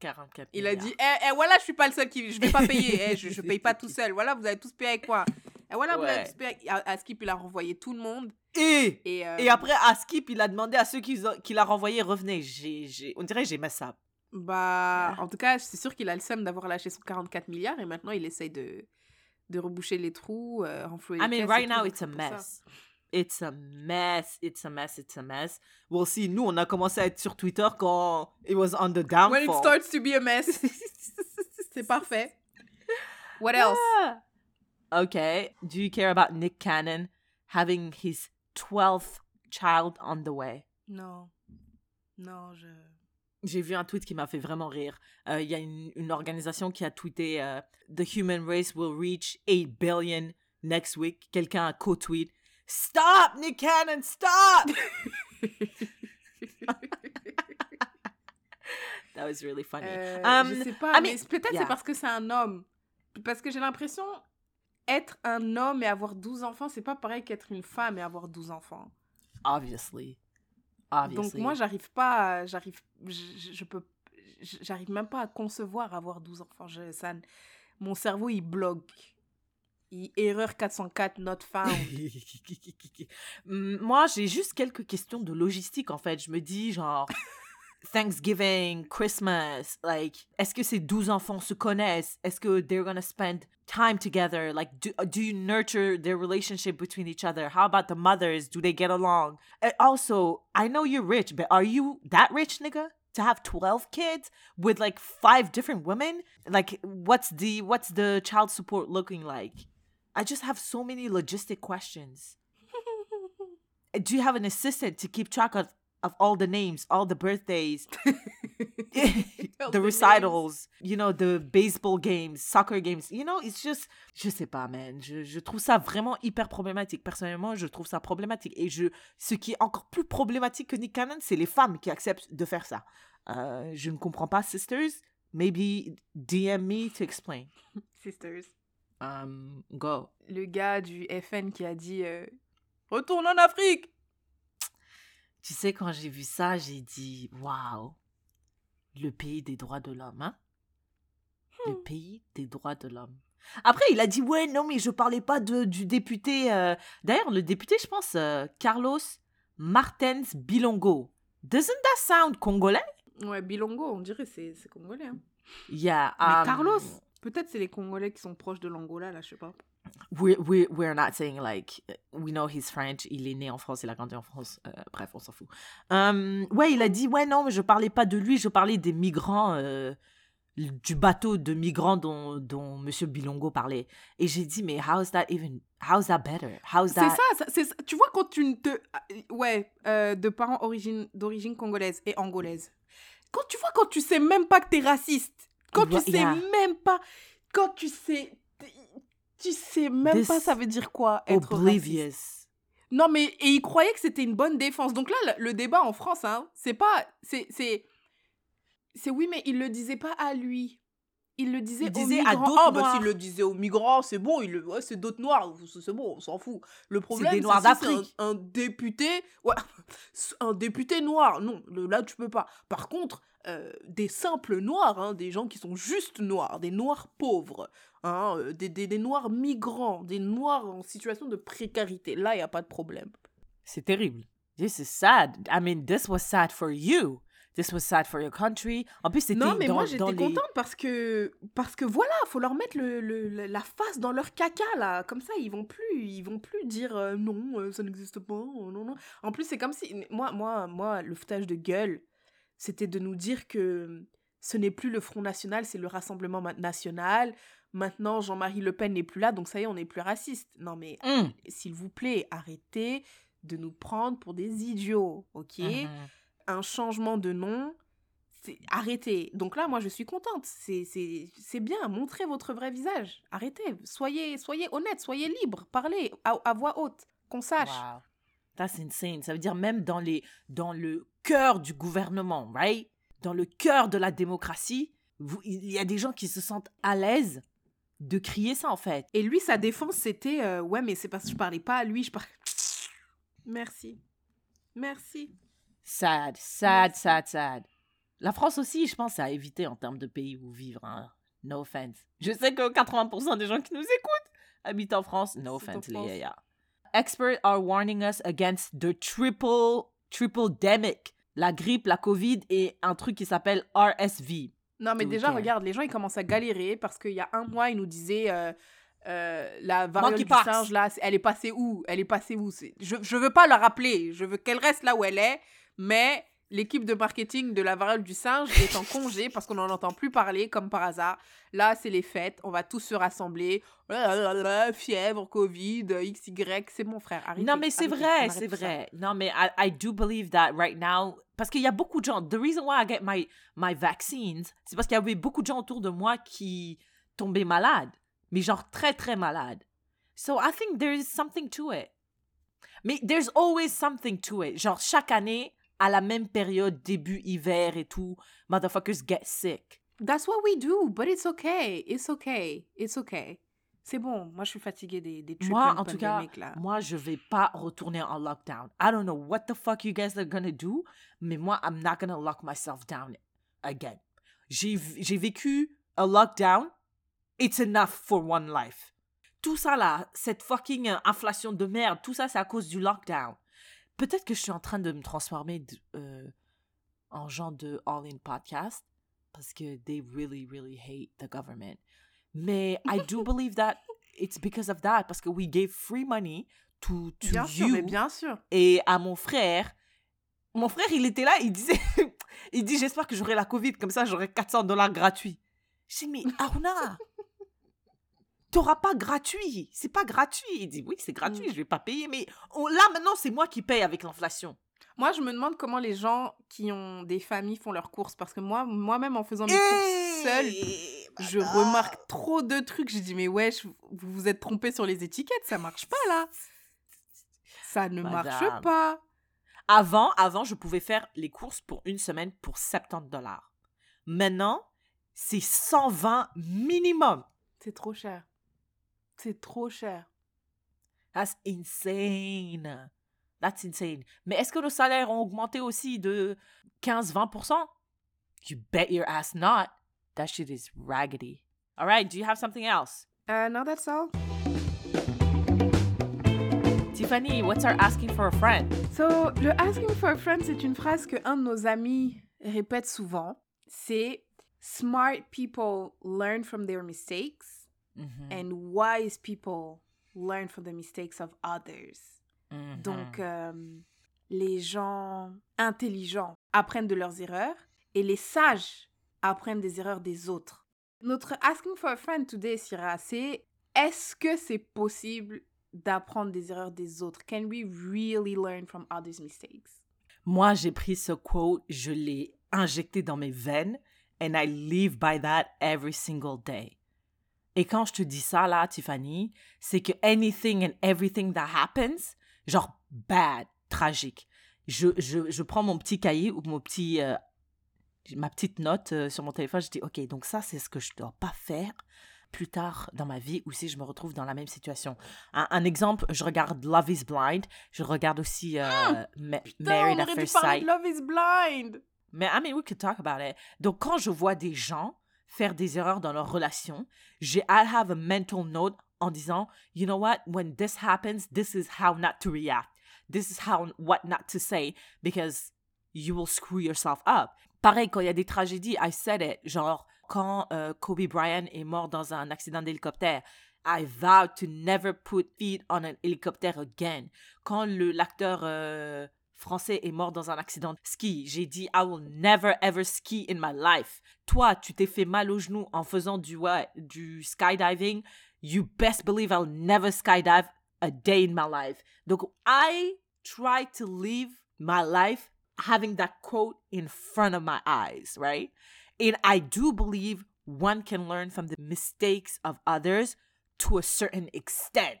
44 Il a dit, eh, eh, voilà, je suis pas le seul qui, je vais pas payer, eh, je, je paye pas tout seul, voilà, vous avez tous payé avec moi. Et voilà, vous Ouais. À, à Skip, il a renvoyé tout le monde. Et, Et, euh, et après, à Skip, il a demandé à ceux qui, qui l'a renvoyé, revenez. J'ai, j'ai, on dirait j'aimais ça. Bah, en tout cas, c'est sûr qu'il a le seum d'avoir lâché son 44 milliards et maintenant il essaye de, de reboucher les trous, euh, renflouer les I mean, caisses et right now, it's a ça. It's a mess, it's a mess, it's a mess. We'll see. Nous, on a commencé à être sur Twitter quand it was on the downfall. When it starts to be a mess. c'est parfait. What else? Ah. Okay. Do you care about Nick Cannon having his 12th child on the way? Non. Non, je... J'ai vu un tweet qui m'a fait vraiment rire. Euh, Il y a une, une organisation qui a tweeté euh, The human race will reach 8 billion next week. Quelqu'un a co-tweet Stop, Nick Cannon, stop! That was really funny. Euh, Um, je sais pas, I mais mean, peut-être yeah. c'est parce que c'est un homme. Parce que j'ai l'impression, être un homme et avoir 12 enfants, c'est pas pareil qu'être une femme et avoir 12 enfants. Obviously. Obviously. Donc moi, j'arrive pas, j'arrive, je, je- peux, j'arrive même pas à concevoir avoir 12 enfants. Je, ça, mon cerveau, il bloque. Erreur 404, not found. Moi, j'ai juste quelques questions de logistique en fait. Je me dis genre Thanksgiving, Christmas, like est-ce que ces 12 enfants se connaissent? Est-ce que they're gonna spend time together? Like do, uh, do you nurture their relationship between each other? How about the mothers? Do they get along? And also, I know you're rich, but are you that rich, nigga? To have 12 kids with like five different women? Like what's the what's the child support looking like? I just have so many logistic questions. Do you have an assistant to keep track of, of all the names, all the birthdays, the recitals, you know, the baseball games, soccer games? You know, it's just, je sais pas, man. Je, je trouve ça vraiment hyper problématique. Personnellement, je trouve ça problématique. Et je, ce qui est encore plus problématique que Nick Cannon, c'est les femmes qui acceptent de faire ça. Euh, je ne comprends pas, sisters. Maybe DM me to explain. Sisters. Um, go. Le gars du FN qui a dit euh, Retourne en Afrique Tu sais, quand j'ai vu ça, j'ai dit waouh, le pays des droits de l'homme, hein? Le pays des droits de l'homme. Après, il a dit ouais, non, mais je parlais pas de, du député. euh, D'ailleurs, le député, je pense, euh, Carlos Martens Bilongo. Doesn't that sound congolais? Ouais, Bilongo, on dirait c'est c'est congolais. hein. Yeah. Mais um, Carlos Peut-être c'est les Congolais qui sont proches de l'Angola, là, je sais pas. we we we're not saying like we know he's French, il est né en France, il a grandi en France. euh, bref, on s'en fout. Um, ouais, il a dit ouais non, mais je parlais pas de lui, je parlais des migrants, euh, du bateau de migrants dont dont Monsieur Bilongo parlait. Et j'ai dit mais how is that even how is that better? How is C'est that? ça, ça- tu vois quand tu ne te... Ouais, euh, de parents origine- d'origine congolaise et angolaise. Quand tu vois quand tu sais même pas que t'es raciste, quand tu sais yeah. même pas, quand tu sais... Tu sais même This pas ça veut dire quoi être raciste. Oblivious. Non, mais et il croyait que c'était une bonne défense. Donc là, le, le débat en France, hein, c'est pas. C'est. C'est c'est- oui, mais il le disait pas à lui. il le disait, Il aux disait à migrants. d'autres bah, Noirs. s'il le disait aux migrants, c'est bon, il le... ouais, c'est d'autres noirs, c'est bon, on s'en fout. Le problème, c'est Noirs d'Afrique. Un, un député, ouais, un député noir, non, le- là, tu peux pas. Par contre, euh, des simples noirs, hein, des gens qui sont juste noirs, des noirs pauvres, hein, euh, des, des, des noirs migrants, des noirs en situation de précarité, là, il n'y a pas de problème. C'est terrible. This is sad. I mean, this was sad for you. This was sad for your country. En plus, c'était Non, mais dans, moi j'étais les- contente parce que parce que voilà, faut leur mettre le, le- la face dans leur caca là, comme ça ils vont plus ils vont plus dire euh, non, ça n'existe pas, non non. En plus c'est comme si moi moi moi le foutage de gueule, c'était de nous dire que ce n'est plus le Front national, c'est le Rassemblement national. Maintenant Jean-Marie Le Pen n'est plus là, donc ça y est, on n'est plus raciste. Non mais Mm. s'il vous plaît, arrêtez de nous prendre pour des idiots, OK? Mhm. un changement de nom, arrêtez. Donc là, moi, je suis contente. C'est bien. Montrez votre vrai visage. Arrêtez. Soyez soyez honnête. Soyez libre. Parlez à, à voix haute. Qu'on sache. Wow. That's insane. Ça veut dire même dans, les, dans le cœur du gouvernement, right? Dans le cœur de la démocratie, vous- il y a des gens qui se sentent à l'aise de crier ça, en fait. Et lui, sa défense, c'était euh, ouais, mais c'est parce que je parlais pas à lui. Je parlais. Merci. Merci. Sad, sad, Merci. sad, sad. La France aussi, je pense, à éviter en termes de pays où vivre. hein. No offense. Je sais que 80% des gens qui nous écoutent habitent en France. No offense, les yaya. Experts are warning us against the triple, triple demic. La grippe, la Covid et un truc qui s'appelle RSV. Non, mais déjà, regarde, les gens, ils commencent à galérer parce qu'il y a un mois, ils nous disaient euh, euh, la variole du singe, là, elle est passée où? Elle est passée où? Je, je veux pas la rappeler, je veux qu'elle reste là où elle est, mais l'équipe de marketing de la variole du singe est en congé parce qu'on n'en entend plus parler, comme par hasard. Là, c'est les fêtes, on va tous se rassembler. Fièvre, Covid, XY, c'est mon frère. Arrêtez, non, mais c'est vrai, c'est ça. vrai. Non, mais I, I do believe that right now. Parce qu'il y a beaucoup de gens. The reason why I get my, my vaccines, c'est parce qu'il y avait beaucoup de gens autour de moi qui tombaient malades. Mais genre très, très malades. So I think there is something to it. Mais there's always something to it. Genre chaque année, à la même période, début hiver et tout, motherfuckers get sick. That's what we do, but it's okay. It's okay. It's okay. C'est bon. Moi, je suis fatiguée des, des Moi, triple en tout cas, là. moi, je vais pas retourner en lockdown. I don't know what the fuck you guys are gonna do, mais moi, I'm not gonna lock myself down again. J'ai vécu a lockdown. It's enough for one life. Tout ça là, cette fucking inflation de merde, tout ça, c'est à cause du lockdown. Peut-être que je suis en train de me transformer de- euh, en genre de all-in podcast parce que they really, really hate the government. Mais I do believe that it's because of that parce que we gave free money to, to Bien sûr, you mais bien sûr. et à mon frère. Mon frère, il était là, il disait, il dit, j'espère que j'aurai la Covid, comme ça j'aurai 400 dollars gratuits. J'ai dit, mais Aruna, t'auras pas gratuit, c'est pas gratuit. Il dit, oui, c'est gratuit, Mm. je vais pas payer, mais on- là maintenant c'est moi qui paye avec l'inflation. Moi, je me demande comment les gens qui ont des familles font leurs courses. Parce que moi, moi-même, en faisant mes Eh, courses seule, Et je remarque trop de trucs. J'ai dit, mais wesh, vous vous êtes trompé sur les étiquettes, ça marche pas là. Ça ne marche pas. Avant, avant, je pouvais faire les courses pour une semaine pour 70 dollars. Maintenant, c'est 120 minimum. C'est trop cher. C'est trop cher. That's insane. That's insane. Mais est-ce que nos salaires ont augmenté aussi de 15-20%? You bet your ass not. That shit is raggedy. All right, do you have something else? Uh, no, that's all. Tiffany, what's our asking for a friend? So, le asking for a friend, c'est une phrase que un de nos amis répète souvent. C'est smart people learn from their mistakes Mhm, and wise people learn from the mistakes of others. mhm. Donc, euh, les gens intelligents apprennent de leurs erreurs et les sages apprennent des erreurs des autres. Notre asking for a friend today, Syrah, c'est est-ce que c'est possible d'apprendre des erreurs des autres? Can we really learn from others' mistakes? Moi, j'ai pris ce quote, je l'ai injecté dans mes veines, and I live by that every single day. Et quand je te dis ça, là, Tiffany, c'est que anything and everything that happens, genre bad, tragique, je, je, je prends mon petit cahier ou mon petit euh, ma petite note euh, sur mon téléphone. Je dis, OK, donc ça, c'est ce que je dois pas faire plus tard dans ma vie ou si je me retrouve dans la même situation. Un, un exemple, je regarde Love is Blind. Je regarde aussi euh, Ma- Putain, Married on at First parler Sight. Love is Blind. Mais I mean, we could talk about it. Donc, quand je vois des gens faire des erreurs dans leur relation, j'ai I have a mental note en disant, you know what, when this happens, this is how not to react. This is how what not to say because you will screw yourself up. Pareil, quand il y a des tragédies, I said it. Genre, quand euh, Kobe Bryant est mort dans un accident d'hélicoptère, I vowed to never put feet on an helicopter again. Quand l'acteur euh, français est mort dans un accident de ski, j'ai dit I will never ever ski in my life. Toi, tu t'es fait mal au genou en faisant du ouais, du skydiving. You best believe I'll never skydive a day in my life. Donc I try to live my life having that quote in front of my eyes, right? And I do believe one can learn from the mistakes of others to a certain extent.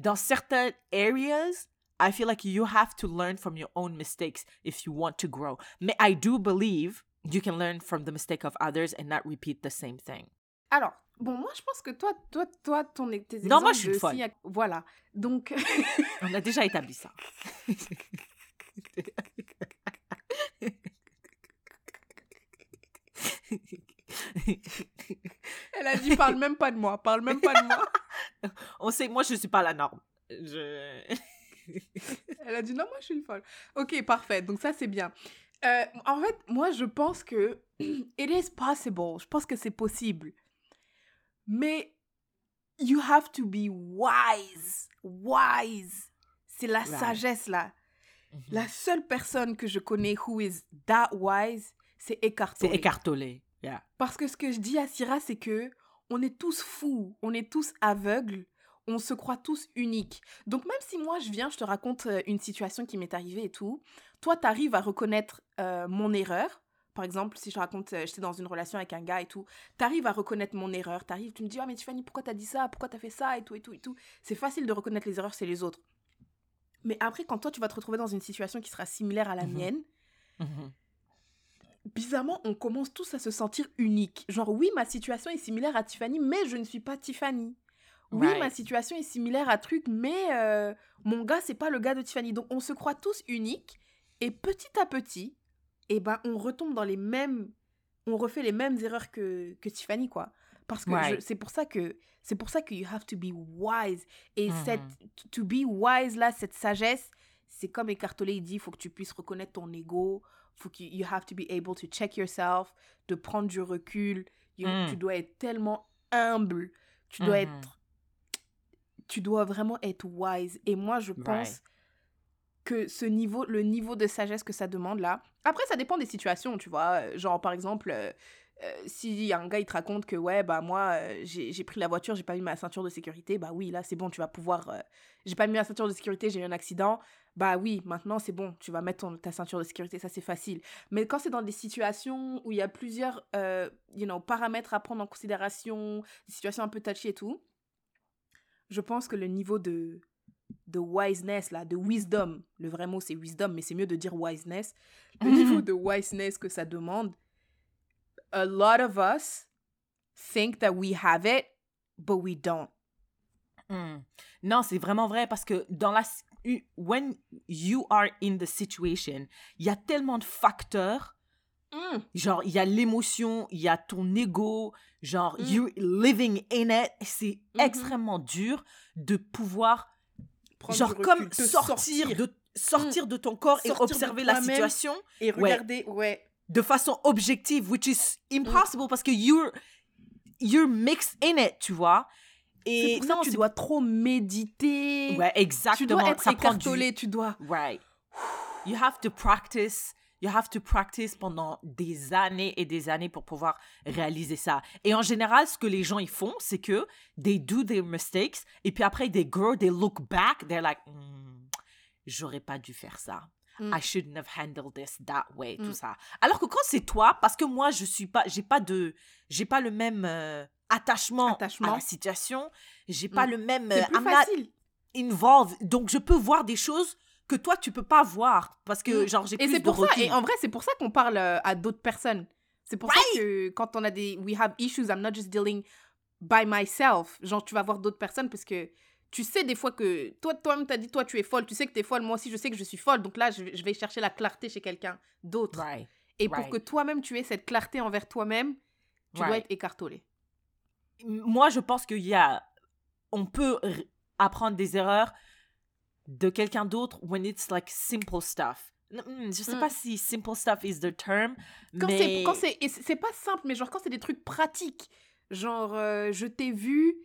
Dans certain areas, I feel like you have to learn from your own mistakes if you want to grow. I do believe you can learn from the mistake of others and not repeat the same thing. Alors, bon, moi, je pense que toi, toi, toi, ton, tes Non, moi, exemples je suis une de folle. Voilà. Donc, On a déjà établi ça. elle a dit parle même pas de moi, parle même pas de moi. On sait, moi, je suis pas la norme. Je... Elle a dit non, moi je suis une folle. Ok, parfait. Donc ça, c'est bien. Euh, en fait, moi, je pense que it is possible. Je pense que c'est possible. Mais you have to be wise. Wise. C'est la Right. sagesse là. Mhm. La seule personne que je connais who is that wise, c'est Eckhart C'est écartolé. Yeah. Parce que ce que je dis à Syrah, c'est que on est tous fous, on est tous aveugles, on se croit tous uniques. Donc même si moi je viens, je te raconte euh, une situation qui m'est arrivée et tout, toi tu arrives à reconnaître euh, mon erreur. Par exemple, si je raconte, euh, j'étais dans une relation avec un gars et tout, tu arrives à reconnaître mon erreur, tu arrives, tu me dis, ah mais Tiffany, pourquoi t'as dit ça, pourquoi t'as fait ça? Et tout et tout et tout. C'est facile de reconnaître les erreurs, c'est les autres. Mais après, quand toi tu vas te retrouver dans une situation qui sera similaire à la Mhm. mienne, Mhm. bizarrement, on commence tous à se sentir unique. Genre, oui, ma situation est similaire à Tiffany, mais je ne suis pas Tiffany. Oui, Right. ma situation est similaire à truc, mais euh, mon gars, c'est pas le gars de Tiffany. Donc, on se croit tous uniques. Et petit à petit, eh ben, on retombe dans les mêmes... On refait les mêmes erreurs que, que Tiffany, quoi. Parce que Right. c'est pour ça que... C'est pour ça que you have to be wise. Et Mhm. cette... To be wise, là, cette sagesse, c'est comme Écartolé, il dit, il faut que tu puisses reconnaître ton ego, faut que you have to be able to check yourself, de prendre du recul. You- Mm. Tu dois être tellement humble. Tu dois Mhm. être. Tu dois vraiment être wise. Et moi, je pense Right. que ce niveau, le niveau de sagesse que ça demande là. Après, ça dépend des situations, tu vois. Euh, Genre, par exemple, euh, euh, si un gars il te raconte que ouais, bah moi, euh, j'ai pris la voiture, j'ai pas mis ma ceinture de sécurité, bah oui, là, c'est bon, tu vas pouvoir. euh, j'ai pas mis ma ceinture de sécurité, j'ai eu un accident. Bah oui, maintenant c'est bon, tu vas mettre ton- ta ceinture de sécurité, ça c'est facile. Mais quand c'est dans des situations où il y a plusieurs you know, paramètres à prendre en considération, des situations un peu touchy et tout, je pense que le niveau de, de wiseness, là, de wisdom, le vrai mot c'est wisdom, mais c'est mieux de dire wiseness, le niveau de wiseness que ça demande, a lot of us think that we have it, but we don't. Mm. Non, c'est vraiment vrai parce que dans la when you are in the situation, il y a tellement de facteurs. Genre, il y a l'émotion, il y a ton ego, genre, Mm. you're living in it. C'est Mhm. extrêmement dur de pouvoir, Prendre genre, comme sortir, de sortir de ton corps et Sortir observer la situation et regarder, ouais. de façon objective, which is impossible parce que you're, you're mixed in it, tu vois. Et pour ça que tu dois trop méditer. Ouais, exactement. tu dois être ça du- écartolé, tu dois. Right. You have to practice. You have to practice pendant des années et des années pour pouvoir réaliser ça. Et en général, ce que les gens ils font, c'est que they do their mistakes et puis après they grow, they look back, they're like, Hmm, j'aurais pas dû faire ça. Mm. I shouldn't have handled this that way, Mm. tout ça. Alors que quand c'est toi, parce que moi je suis pas, j'ai pas de, j'ai pas le même euh, attachement, Attachement. à la situation, j'ai pas Mm. le même, C'est euh, plus I'm not facile. involved. Donc, je peux voir des choses que toi tu peux pas voir parce que Mm. genre j'ai Et plus c'est de pour ça, recul. et en vrai, c'est pour ça qu'on parle euh, à d'autres personnes. C'est pour ça que quand on a des we have issues, I'm not just dealing by myself. Genre, tu vas voir d'autres personnes parce que tu sais des fois que toi, toi-même, t'as dit, toi, tu es folle. Tu sais que t'es folle. Moi aussi, je sais que je suis folle. Donc là, je vais, je vais chercher la clarté chez quelqu'un d'autre. Right. Et pour que toi-même, tu aies cette clarté envers toi-même, tu dois être écartolé. Moi je pense qu'il y a on peut apprendre des erreurs de quelqu'un d'autre when it's like simple stuff. N- mm, Je sais Mm. pas si simple stuff is the term, Quand mais c'est quand c'est pas simple mais genre quand c'est des trucs pratiques genre euh, je t'ai vu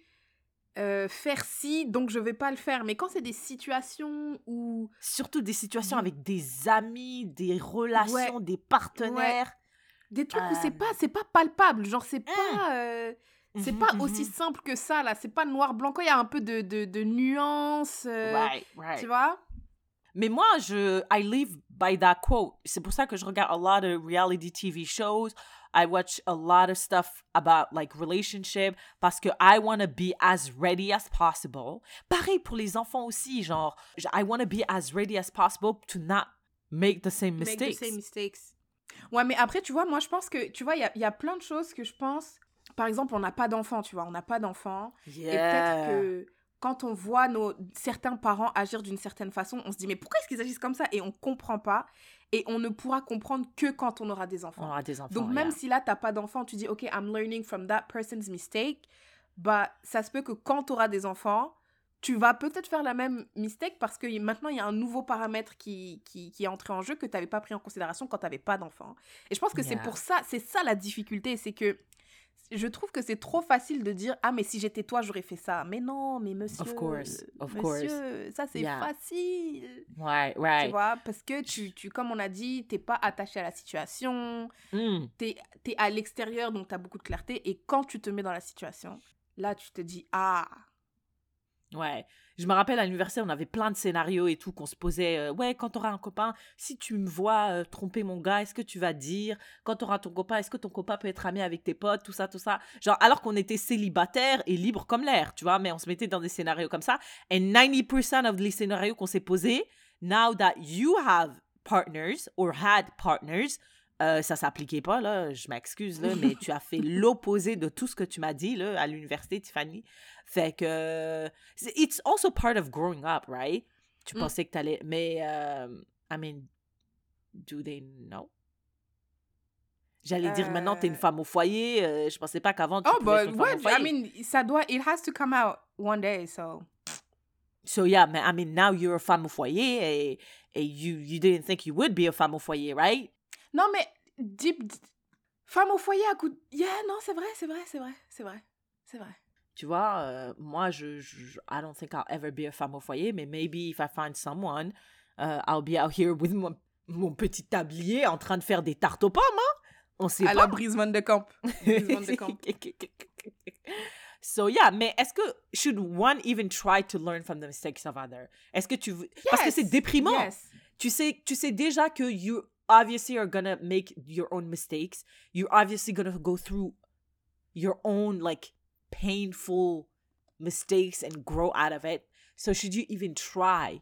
euh, faire ci donc je vais pas le faire mais quand c'est des situations où surtout des situations Mm. avec des amis, des relations, des partenaires. des trucs où c'est Euh. pas c'est pas palpable genre c'est pas c'est Mhm, pas aussi simple que ça là c'est pas noir blanc quand il y a un peu de de, de nuances euh, Right, right. tu vois? Mais moi, je, I live by that quote. C'est pour ça que je regarde a lot of reality TV shows. I watch a lot of stuff about like relationship parce que I want to be as ready as possible. Pareil pour les enfants aussi, genre, I want to be as ready as possible to not make the same Make the mistakes. same mistakes. Ouais, mais après, tu vois, moi, je pense que, tu vois, il y a, y a plein de choses que je pense. Par exemple, on n'a pas d'enfant, tu vois, on n'a pas d'enfant. Et peut-être que quand on voit nos, certains parents agir d'une certaine façon, on se dit, mais pourquoi est-ce qu'ils agissent comme ça? Et on comprend pas. Et on ne pourra comprendre que quand on aura des On enfants. aura des enfants. Donc, même yeah. si là, t'as pas d'enfant, tu dis, OK, I'm learning from that person's mistake, bah, ça se peut que quand tu auras des enfants, tu vas peut-être faire la même mistake parce que maintenant, il y a un nouveau paramètre qui, qui, qui est entré en jeu que tu n'avais pas pris en considération quand tu n'avais pas d'enfant. Et je pense que c'est pour ça, c'est ça la difficulté, c'est que je trouve que c'est trop facile de dire ah mais si j'étais toi j'aurais fait ça mais non mais monsieur course, of monsieur ça c'est Yeah. facile Ouais, tu right. vois parce que tu, tu comme on a dit t'es pas attaché à la situation Mm. t'es es à l'extérieur, donc t'as beaucoup de clarté. Et quand tu te mets dans la situation, là, tu te dis, ah, Ouais. Je me rappelle à l'université, on avait plein de scénarios et tout qu'on se posait. euh, ouais, quand t'auras un copain, si tu me vois euh, tromper mon gars, est-ce que tu vas dire Quand t'auras ton copain, est-ce que ton copain peut être ami avec tes potes Tout ça, tout ça. Genre, alors qu'on était célibataire et libre comme l'air, tu vois, mais on se mettait dans des scénarios comme ça. Et 90% of les scénarios qu'on s'est posés, now that you have partners or had partners, euh, ça s'appliquait pas, là, je m'excuse, là, mais tu as fait l'opposé de tout ce que tu m'as dit, là, à l'université, Tiffany. Fait que, c'est- it's also part of growing up, right? Tu Mm. pensais que t'allais, mais, euh, I mean, do they know? J'allais dire, maintenant, t'es une Euh. femme au foyer, euh, je pensais pas qu'avant, tu oh, pouvais bah, être une femme ouais, au I foyer. mean, ça doit, it has to come out one day, so. So yeah, I mean, now you're a femme au foyer et, et you, you didn't think you would be a femme au foyer, right? Non, mais, deep, femme au foyer à coup de... Yeah, non, c'est vrai, c'est vrai, c'est vrai, c'est vrai, c'est vrai. Tu vois, euh, moi, je, je, I don't think I'll ever be a femme au foyer, mais maybe if I find someone, uh, I'll be out here with mon, mon petit tablier en train de faire des tartes aux pommes, hein? On sait À pas. la Brise Van de Camp. Brise Van de Camp. so yeah, mais est-ce que should one even try to learn from the mistakes of others? Est-ce que tu veux- parce que c'est Yes, déprimant. Yes. Tu sais, tu sais déjà que you obviously are gonna make your own mistakes. You're obviously gonna go through your own like painful mistakes and grow out of it. So should you even try,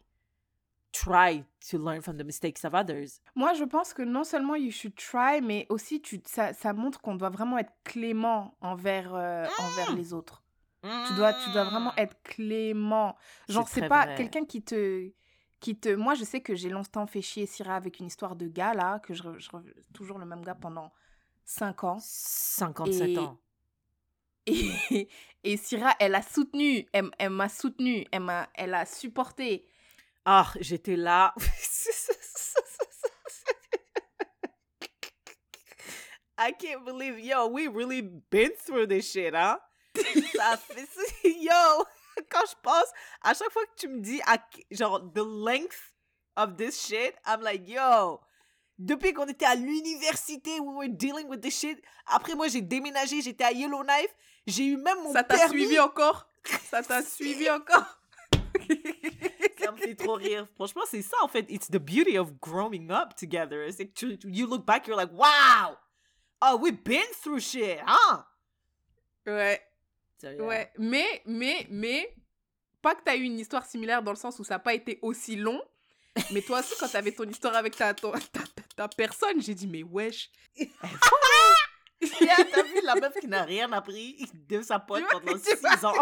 try to learn from the mistakes of others? Moi, je pense que non seulement you should try, mais aussi tu, ça, ça montre qu'on doit vraiment être clément envers, euh, envers les autres. Tu dois, tu dois vraiment être clément. Genre, C'est pas quelqu'un qui te, qui te... Moi, je sais que j'ai longtemps fait chier Syrah avec une histoire de gars, là, que je, je toujours le même gars pendant 5 ans. 57 Et- ans. Et, et Syrah, elle a soutenu, elle, elle m'a soutenu, elle, m'a, elle a supporté. Ah, j'étais là. I can't believe, yo, we really been through this shit, hein? Ça fait, yo, quand je pense, à chaque fois que tu me dis, à genre, the length of this shit, I'm like, yo, depuis qu'on était à l'université, we were dealing with this shit. Après, moi, j'ai déménagé, j'étais à Yellowknife, j'ai eu même mon Ça t'a suivi encore? Ça t'a suivi encore? Ça me fait trop rire. Franchement, c'est ça, en fait. It's the beauty of growing up together. C'est que tu, you look back, you're like, wow! Oh, we've been through shit, huh? Ouais. Yeah. Ouais, mais, mais, mais, pas que tu as eu une histoire similaire dans le sens où ça n'a pas été aussi long, Mais toi aussi, quand t'avais ton histoire avec ta, ta, ta- ta personne, j'ai dit, mais wesh. Yeah, T'as vu la meuf qui n'a rien appris de sa pote pendant tu 6 ans.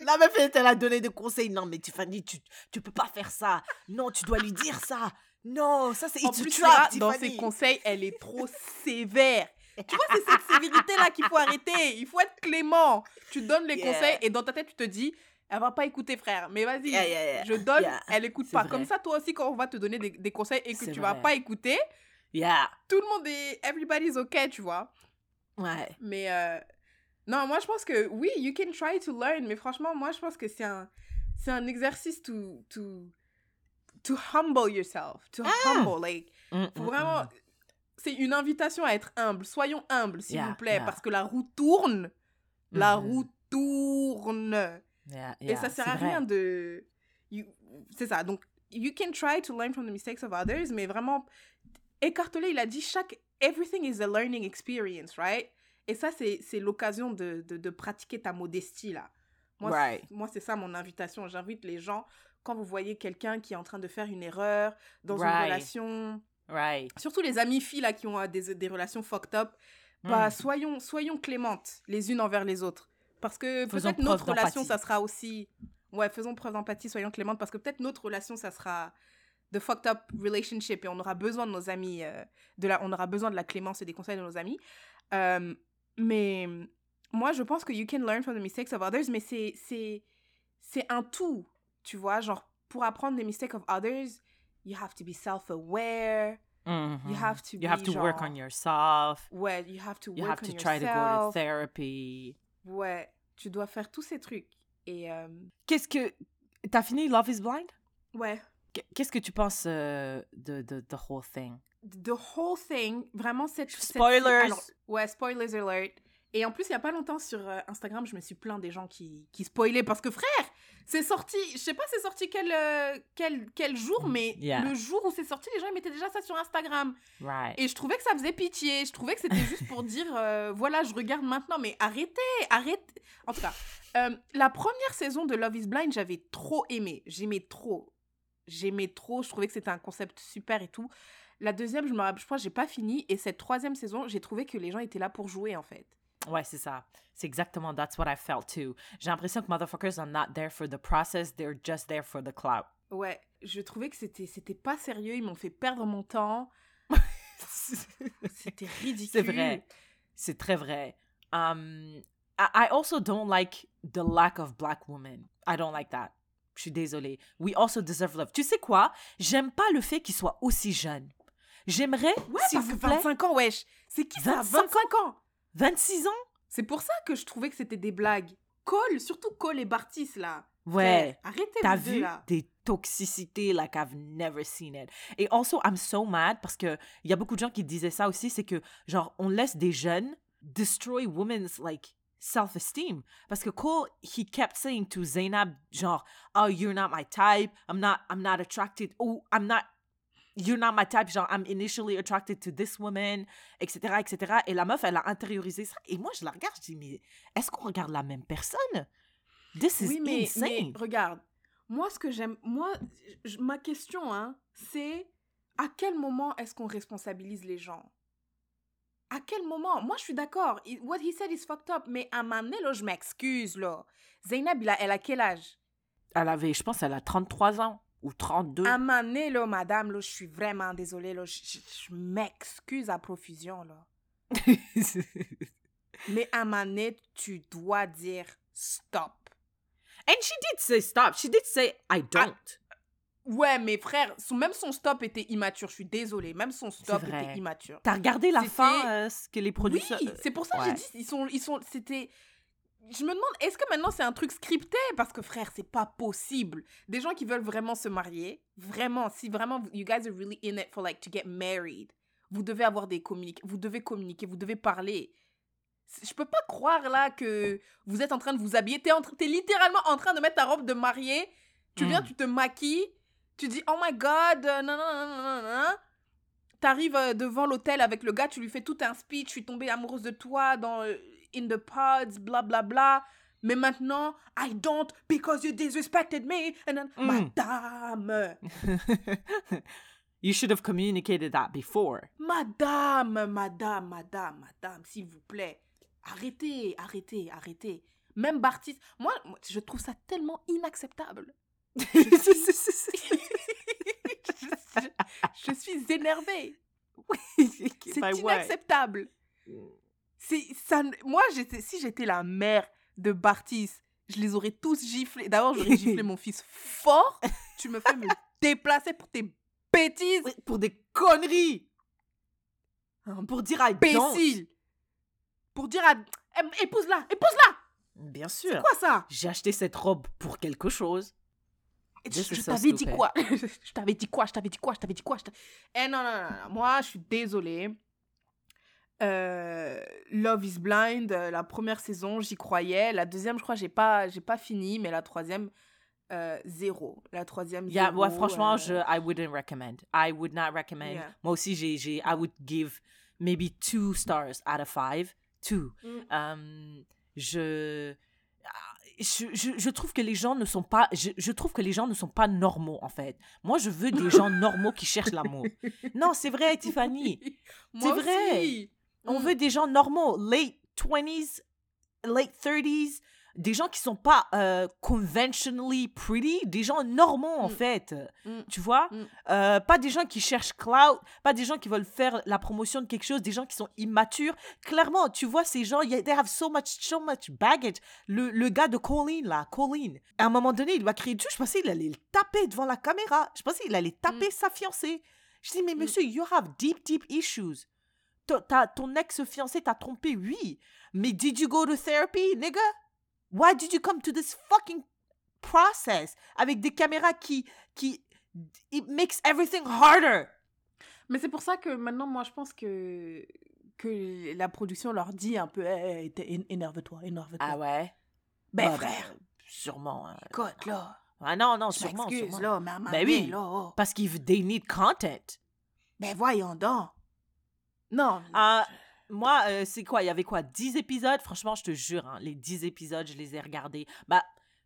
La meuf, elle t'a donné des conseils. Non, mais Tiffany, tu, tu peux pas faire ça. Non, tu dois lui dire ça. Non, ça c'est En a plus, là, dans ses conseils, elle est trop sévère. Tu vois, c'est cette sévérité-là qu'il faut arrêter. Il faut être clément. Tu donnes les Yeah. conseils et dans ta tête, tu te dis, elle va pas écouter, frère. Mais vas-y, Yeah, yeah, yeah. je donne, elle écoute pas. vrai. Comme ça, toi aussi, quand on va te donner des, des conseils et que tu vas vrai. pas écouter, Yeah. tout le monde est. Everybody's okay, tu vois. Ouais. Mais euh, non, moi je pense que oui, you can try to learn, mais franchement, moi je pense que c'est un, c'est un exercice to, to, to humble yourself, to humble, like, Mm, faut mm, vraiment, mm. C'est une invitation à être humble. Soyons humbles, s'il Yeah, vous plaît, yeah. parce que la roue tourne, la Mhm. roue tourne, Yeah, et ça sert à vrai. rien de, you- c'est ça. Donc, you can try to learn from the mistakes of others, mais vraiment, écartelé, il a dit chaque, everything is a learning experience, right? Et ça, c'est l'occasion de, de, de pratiquer ta modestie, là. Moi, c'est- Right. c'est ça mon invitation. J'invite les gens, quand vous voyez quelqu'un qui est en train de faire une erreur dans une relation, Right. surtout les amies filles, là, qui ont euh, des, des relations fucked up, bah, Mm. soyons, soyons clémentes les unes envers les autres. Parce que peut-être notre relation, ça sera aussi... Ouais, faisons preuve d'empathie, soyons clémentes, parce que peut-être notre relation, ça sera de fucked up relationship et on aura besoin de nos amis, euh, de la, on aura besoin de la clémence et des conseils de nos amis. Euh, mais moi, je pense que you can learn from the mistakes of others, mais c'est, c'est, c'est un tout, tu vois, genre, pour apprendre des mistakes of others, you have to be self-aware, Mhm. you have to You have to work genre- on yourself. ouais, you have to You work have on to try to go to therapy. Ouais, tu dois faire tous ces trucs. Et euh, Qu'est-ce que. T'as fini Love is Blind? ouais, Qu- Qu'est-ce que tu penses euh, de, de the whole thing? the whole thing, vraiment cette... cette- Spoilers. alors, ouais, spoilers alert. Et en plus, il y a pas longtemps sur euh, Instagram, je me suis plaint des gens qui, qui spoilaient parce que frère, c'est sorti, je sais pas c'est sorti quel, euh, quel, quel jour, mais Mm, Yeah. le jour où c'est sorti, les gens ils mettaient déjà ça sur Instagram. Right. Et je trouvais que ça faisait pitié. Je trouvais que c'était juste pour dire, euh, voilà, je regarde maintenant, mais arrêtez, arrêtez. En tout cas, euh, la première saison de Love is Blind, j'avais trop aimé. J'aimais trop. J'aimais trop. Je trouvais que c'était un concept super et tout. La deuxième, je me je crois que j'ai pas fini. Et cette troisième saison, j'ai trouvé que les gens étaient là pour jouer, en fait. Ouais, c'est ça. C'est exactement that's what I felt too. J'ai l'impression que motherfuckers are not there for the process, they're just there for the clout. Ouais, je trouvais que c'était c'était pas sérieux. Ils m'ont fait perdre mon temps. C'était ridicule. c'est vrai. C'est très vrai. Um, I, I also don't like the lack of black women. I don't like that. Je suis désolée. We also deserve love. Tu sais quoi? J'aime pas le fait qu'il soit aussi jeune. J'aimerais, Ouais, parce que vous plaît, 25 ans, wesh. C'est qui ça? 25 25 ans? 26 ans? C'est pour ça que je trouvais que c'était des blagues. Cole, surtout Cole et Bartis, là. Ouais. Arrêtez T'as vu là. des toxicités like I've never seen it. Et also, I'm so mad parce que il y a beaucoup de gens qui disaient ça aussi, c'est que genre on laisse des jeunes destroy women's like self-esteem. Parce que Cole, he kept saying to Zainab, genre, oh, you're not my type, I'm not, I'm not attracted, oh, I'm not, you're not my type, genre, I'm initially attracted to this woman, etc., etc. Et la meuf, elle a intériorisé ça. Et moi, je la regarde, je dis, mais est-ce qu'on regarde la même personne? This is Oui, mais, insane. mais regarde. Moi, ce que j'aime... Moi, ma question, hein, c'est à quel moment est-ce qu'on responsabilise les gens? À quel moment? Moi, je suis d'accord. What he said is fucked up. Mais à un moment donné, là, je m'excuse, là. Zainab, il a- elle a quel âge? Elle avait, je pense, elle a 33 ans ou 32. À là, madame, là, je suis vraiment désolée, là. Je, m'excuse à profusion, là. Mais à donné, tu dois dire stop. And she did say stop. She did say I don't. Ouais, mais frère, son, même son stop était immature. Je suis désolée. Même son stop était immature. T'as regardé la fin, euh, ce que les Oui, producteurs. euh, c'est pour ça que ouais. j'ai dit, ils sont, ils sont, c'était. Je me demande, est-ce que maintenant c'est un truc scripté? Parce que frère, c'est pas possible. Des gens qui veulent vraiment se marier, vraiment, si vraiment you guys are really in it for like to get married, vous devez avoir des communiques, vous devez communiquer, vous devez parler. Je peux pas croire là que vous êtes en train de vous habiller. T'es, t'es littéralement en train de mettre ta robe de mariée. Tu viens, Mm. tu te maquilles. Tu dis, oh my god, euh, non, non, non, non, non, non. T'arrives euh, devant l'hôtel avec le gars, tu lui fais tout un speech. Je suis tombée amoureuse de toi dans euh, In the Pods, bla bla bla. Mais maintenant, I don't because you disrespected me. And then, Mm. Madame, you should have communicated that before. madame, madame, madame, madame, s'il vous plaît. Arrêtez, arrêtez, arrêtez. Même Bartis, moi, je trouve ça tellement inacceptable. je, je suis énervée. C'est inacceptable. C'est ça. Moi, j'étais, si j'étais la mère de Bartis, je les aurais tous giflés. D'abord, j'aurais giflé mon fils fort. Tu me fais me déplacer pour tes bêtises, Oui, Pour des conneries. Hein, Pour dire don't. imbécile. Pour dire à épouse-la, épouse-la. Bien sûr. Quoi ça? J'ai acheté cette robe pour quelque chose. Je, t'avais dit stupid. quoi? Je t'avais dit quoi? Je t'avais dit quoi? Je t'avais dit quoi? Eh non, non, non, non. Moi, je suis désolée. Euh, Love is Blind, euh, la première saison, j'y croyais. La deuxième, je crois, j'ai pas, j'ai pas fini, mais la troisième, euh, zéro. La troisième, Yeah, zéro. ouais, franchement, euh, je, I wouldn't recommend. I would not recommend. Yeah. Moi aussi, j'ai, j'ai, I would give maybe two stars out of five. Two. Mm. Um, je, je, je, je trouve que les gens ne sont pas, je, je trouve que les gens ne sont pas normaux, en fait. Moi, je veux des gens normaux qui cherchent l'amour. Non, c'est vrai, Tiffany. Moi vrai. On Mm. veut des gens normaux, late 20s, late 30s, des gens qui sont pas euh, conventionally pretty, des gens normaux en Mm. fait. Mm. Tu vois? Mm. Euh, Pas des gens qui cherchent clout, pas des gens qui veulent faire la promotion de quelque chose, des gens qui sont immatures. Clairement, tu vois, ces gens, they have so much, so much baggage. Le, le gars de Colleen, là, Colleen, à un moment donné, il lui a crié dessus, je pensais qu'il allait le taper devant la caméra. Je pensais qu'il allait taper sa fiancée. Je dis, mais monsieur, you have deep, deep issues. Ton ex-fiancé t'a trompé, oui. Mais did you go to therapy, nigga? Why did you come to this fucking process avec des caméras qui, qui, it makes everything harder? Mais c'est pour ça que maintenant, moi, je pense que que la production leur dit un peu é- énerve-toi, énerve-toi. Ah ouais? Ben, frère, ben, sûrement. hein. écoute, là. Ah non, non, sûrement, sûrement. là, maman. Ben oui. là. oh. Parce qu'ils they need content. Ben voyons donc. Non. Ah, moi, euh, c'est quoi? Il y avait quoi? 10 épisodes? Franchement, je te jure, hein, les 10 épisodes, je les ai regardés. Bah,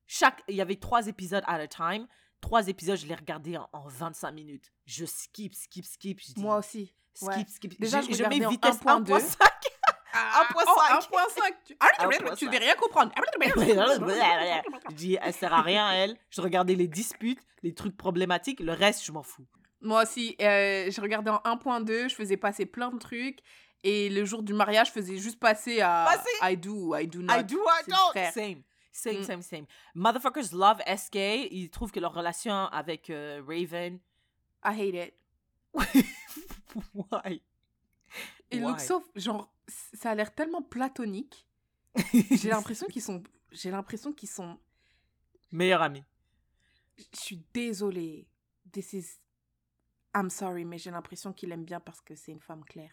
chaque... Il y avait 3 épisodes at a time. 3 épisodes, je les regardais en, en 25 minutes. Je skip, skip, skip. Je dis, Moi aussi. skip, ouais. skip. Déjà, je mets regardais en vitesse 1.2. 1.5. Ah, 1.5. oh, 1.5. Tu... Ah, 1.5. tu devais rien comprendre. je dis, elle sert à rien, elle. Je regardais les disputes, les trucs problématiques. Le reste, je m'en fous. Moi aussi, euh, je regardais en 1.2, je faisais passer plein de trucs. Et le jour du mariage, je faisais juste passer à Passer? I do I do not. I do, I don't. Same. Same, Mm. same, same. Motherfuckers love SK. Ils trouvent que leur relation avec euh, Raven. I hate it. Why? Et Why? look so, genre, ça a l'air tellement platonique. J'ai l'impression qu'ils sont, j'ai l'impression qu'ils sont, Meilleur ami. je suis désolée. This is, I'm sorry, mais j'ai l'impression qu'il aime bien parce que c'est une femme claire.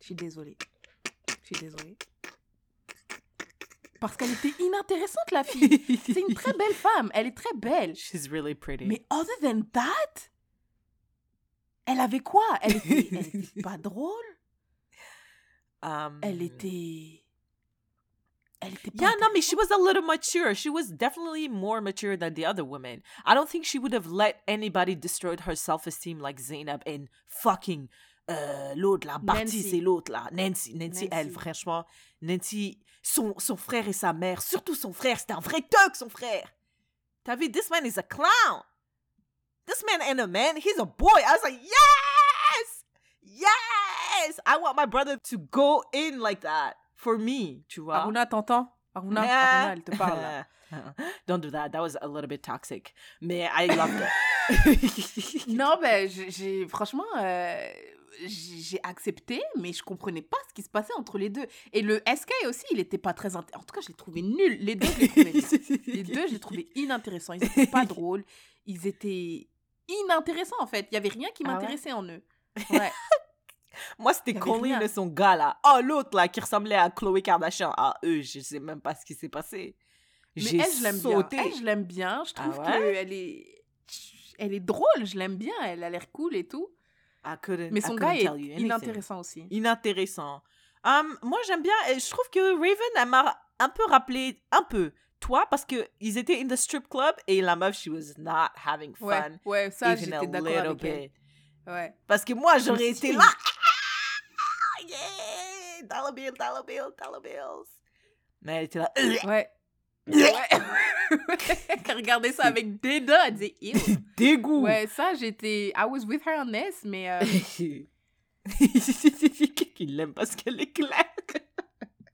Je suis désolée. Je suis désolée. Parce qu'elle était inintéressante, la fille. C'est une très belle femme. Elle est très belle. She's really pretty. Mais other than that, elle avait quoi? Elle était, elle était pas drôle. Um, Elle était. Elle était pas. Yeah, no, mais she was a little mature. She was definitely more mature than the other women. I don't think she would have let anybody destroy her self-esteem like Zainab and fucking euh, l'autre là, Barty, Nancy. c'est l'autre là, Nancy, Nancy, elle, franchement, Nancy, son, son frère et sa mère, surtout son frère, c'était un vrai thug, son frère. T'as vu, this man is a clown. This man ain't a man, he's a boy. I was like, yes! Yes! I want my brother to go in like that for me, tu vois. Aruna, t'entends? Aruna, Ah. Aruna, elle te parle là. Don't do that. That was a little bit toxic. Mais I loved it. Non, ben, j'ai-. Franchement, euh, j'ai accepté, mais je comprenais pas ce qui se passait entre les deux. Et le SK aussi, il était pas très. En tout cas, je l'ai trouvé nul. Les deux, je nuls. Les deux, je les trouvais inintéressants. Ils étaient pas drôles. Ils étaient inintéressants, en fait. Il y avait rien qui Ah ouais? m'intéressait en eux. Ouais. Moi, c'était Colleen rien. et son gars là. Oh, l'autre là qui ressemblait à Chloé Kardashian. Ah, eux, je sais même pas ce qui s'est passé. Mais J'ai elle, je l'aime bien. sauté. Elle, je l'aime bien. Je Ah trouve ouais? qu'elle est... Elle est drôle, je l'aime bien. Elle a l'air cool et tout. Mais son gars est inintéressant aussi. Inintéressant. Hum, moi, j'aime bien. Je trouve que Raven, elle m'a un peu rappelé, un peu, toi, parce que ils étaient in the strip club et la meuf, she was not having fun. Ouais, ouais, ça, j'étais d'accord avec elle. Ouais. Parce que moi, j'aurais été là. Yeah! Dollar bill, dollar bill, dollar bills. Mais elle était là. Ouais. Ouais. Elle regardait ça avec dédain, elle disait. Dégoût. Ouais, ça, j'étais. I was with her on this, mais. euh, Il l'aime parce qu'elle est claire.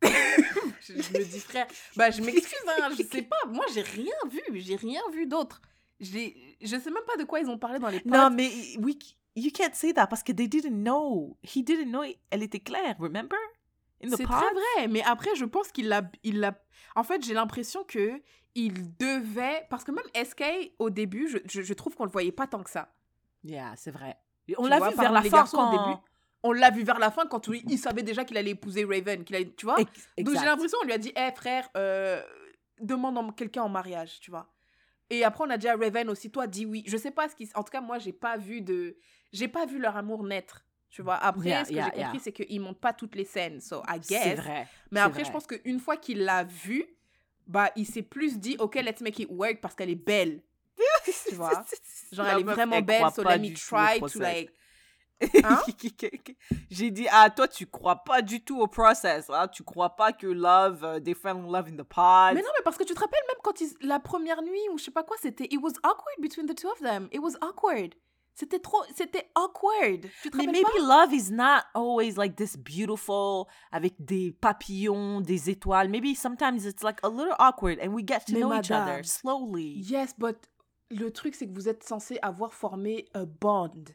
je, je me dis, frère, bah, je m'excuse, hein, je sais pas. Moi, j'ai rien vu. J'ai rien vu d'autre. Je sais même pas de quoi ils ont parlé dans les. Non, mais we, you can't say that parce que they didn't know. He didn't know. Elle était claire, remember? C'est très vrai, mais après, je pense qu'il l'a. Il l'a... En fait, j'ai l'impression que il devait. Parce que même SK, au début, je, je, je trouve qu'on le voyait pas tant que ça. Yeah, c'est vrai. On l'a vu vers la fin au quand... début. On l'a vu vers la fin quand il, il savait déjà qu'il allait épouser Raven. Qu'il allait, tu vois? Ex- Donc j'ai exact. l'impression, on lui a dit, hé frère, euh, demande quelqu'un en mariage, tu vois? Et après, on a dit à Raven aussi, toi, dis oui. Je sais pas ce qui. En tout cas, moi, j'ai pas vu de. J'ai pas vu leur amour naître. Tu vois. Après, Yeah, ce que yeah, j'ai compris, c'est qu'ils montent pas toutes les scènes. So, I C'est guess. vrai. Mais c'est après, je pense qu'une fois qu'il l'a vu, bah, il s'est plus dit, OK, let's make it work parce qu'elle est belle. Tu vois? Genre, La elle est vraiment elle belle, so let me try to like. Hein? J'ai dit, ah, toi, tu crois pas du tout au process. Hein? Tu crois pas que love, uh, they fell in love in the pod. Mais non, mais parce que tu te rappelles même quand ils, la première nuit ou je sais pas quoi, c'était it was awkward between the two of them. It was awkward. C'était trop, c'était awkward. Tu te Mais maybe love is not always like this beautiful, avec des papillons, des étoiles. Maybe sometimes it's like a little awkward and we get to Mais know each other madame. slowly. Yes, but le truc c'est que vous êtes censé avoir formé a bond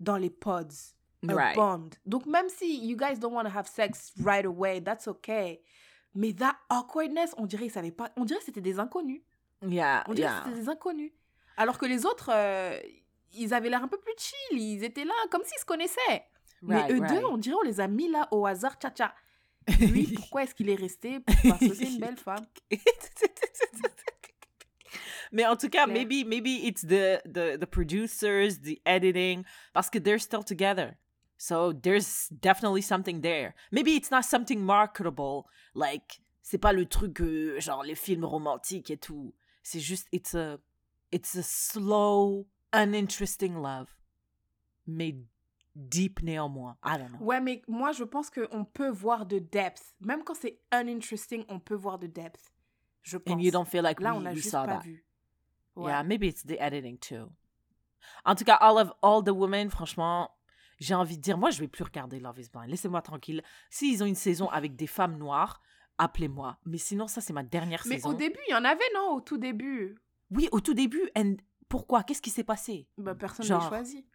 dans les pods. A Right. bond. Donc même si you guys don't want to have sex right away, that's okay. Mais that awkwardness, on dirait pas, on dirait que c'était des inconnus. Yeah, On dirait yeah. que c'était des inconnus. Alors que les autres, euh, ils avaient l'air un peu plus chill. Ils étaient là comme s'ils se connaissaient. Right, Mais eux right. deux, on dirait on les a mis là au hasard, tcha tcha. Lui, pourquoi est-ce qu'il est resté Parce que c'est une belle femme? Mais en tout cas, Claire. maybe maybe it's the the the producers, the editing, parce que they're still together. So there's definitely something there. Maybe it's not something marketable, like c'est pas le truc euh, genre les films romantiques et tout. C'est juste it's a it's a slow, uninteresting love, mais deep néanmoins. I don't know. Ouais, mais moi, je pense qu'on peut voir de depth. Même quand c'est uninteresting, on peut voir de depth. Je pense. And you don't feel like Là, we, on a we juste saw pas that. vu. Ouais. Yeah, maybe it's the editing too. En tout cas, all of all the women, franchement, j'ai envie de dire, moi, je vais plus regarder Love Is Blind. Laissez-moi tranquille. S'ils ont une saison avec des femmes noires, appelez-moi. Mais sinon, ça, c'est ma dernière Mais saison. au début, il y en avait, non Au tout début? Oui, au tout début. And pourquoi? Qu'est-ce qui s'est passé? Bah, personne ne Genre. les choisit.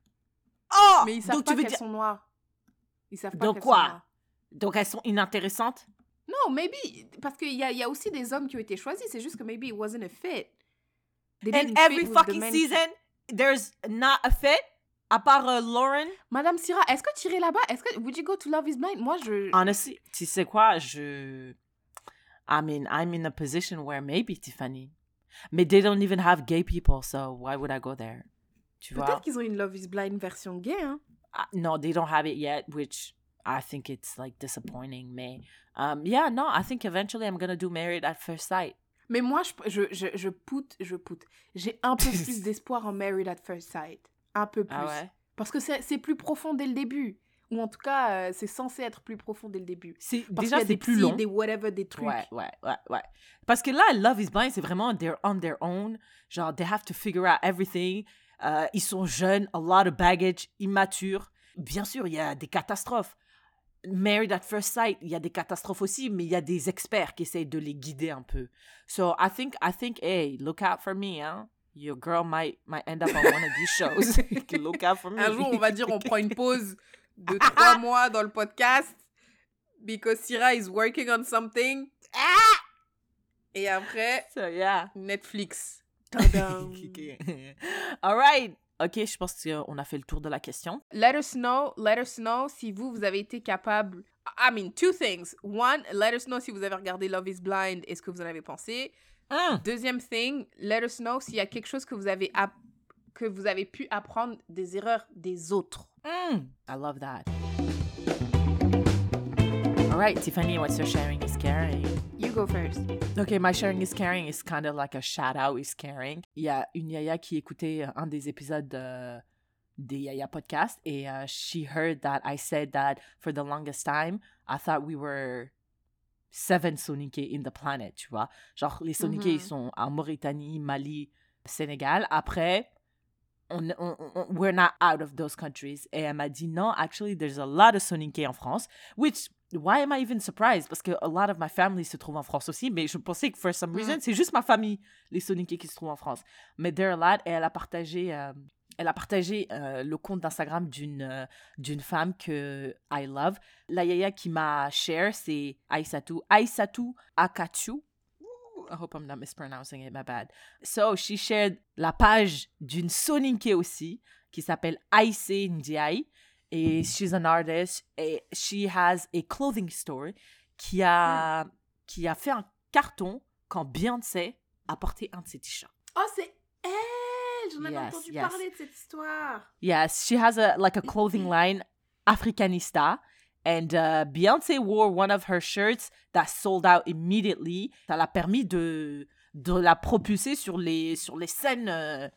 Oh Mais ils savent Donc pas tu veux qu'elles dire sont noires. Ils savent pas Donc quoi? sont noires. Donc elles sont inintéressantes? Non, maybe. Parce qu'il y a, y a aussi des hommes qui ont été choisis. C'est juste que maybe it wasn't a fit. They And every fit the fucking men- season, there's not a fit, à part euh, Lauren. Madame Syrah, est-ce que tu irais là-bas? Est-ce que would you go to Love Is Blind? Moi, je. Honestly, tu sais quoi, je... I mean, I'm in a position where maybe, Tiffany. Mais they don't even have gay people, so why would I go there? Tu vois? Peut-être qu'ils ont une Love Is Blind version gay, hein? Uh, no, they don't have it yet, which I think it's like disappointing. Mais, um, yeah, no, I think eventually I'm gonna do Married at First Sight. Mais moi, je, je, je, je poute, je poute. J'ai un peu plus d'espoir en Married at First Sight. Un peu plus. Ah ouais? Parce que c'est c'est plus profond dès le début. Ou en tout cas, euh, c'est censé être plus profond dès le début. C'est, déjà, c'est plus long. des whatever, des trucs. Ouais, ouais, ouais, ouais. Parce que là, Love is Blind, c'est vraiment they're on their own. Genre, they have to figure out everything. Euh, ils sont jeunes, a lot of baggage, immatures. Bien sûr, il y a des catastrophes. Married at First Sight, il y a des catastrophes aussi, mais il y a des experts qui essayent de les guider un peu. So I think, I think, hey, look out for me, hein. Your girl might, might end up on one of these shows. look out for me. Un jour, on va dire, on prend une pause de trois mois dans le podcast. Because Syrah is working on something. Et après, So, yeah. Netflix. Tadam. All right. Ok, je pense qu'on a fait le tour de la question. let us know, let us know si vous, vous avez été capable. I mean, two things. One, let us know si vous avez regardé Love is Blind et ce que vous en avez pensé. Hmm. Deuxième thing, let us know s'il y a quelque chose que vous avez app- que vous avez pu apprendre des erreurs des autres. Mm, I love that. All right, Tiffany, what's your sharing is caring? You go first. Okay, my sharing is caring is kind of like a shout out is caring. Il y a une yaya qui écoutait un des épisodes de, des Yaya podcast et uh, she heard that I said that for the longest time, I thought we were seven Soninké in the planet, tu vois? Genre, les Soninké, ils Mhm. sont en Mauritanie, Mali, Sénégal. Après, on, on- on- we're not out of those countries. Et elle m'a dit, non, actually, there's a lot of Soninké en France, which, why am I even surprised? Parce que a lot of my family se trouve en France aussi, mais je pensais que for some reason, c'est juste ma famille, les Soninké qui se trouvent en France. Mais there are a lot, et elle a partagé... euh, elle a partagé euh, le compte d'Instagram d'une euh, d'une femme que I love. La yaya qui m'a share, c'est Aissatou. Aissatou Akachu. I hope I'm not mispronouncing it, my bad. So, she shared la page d'une Soninke aussi, qui s'appelle Aïsse Ndiaye. Et she's an artist. Et she has a clothing store qui a, qui a fait un carton quand Beyoncé a porté un de ses t-shirts. Oh, c'est elle J'en avais Yes, entendu yes. parler de cette histoire. Yes, she has a like a clothing line, Africanista, and uh, Beyonce wore one of her shirts that sold out immediately. Ça l'a permis de de la propulser sur les sur les scènes euh,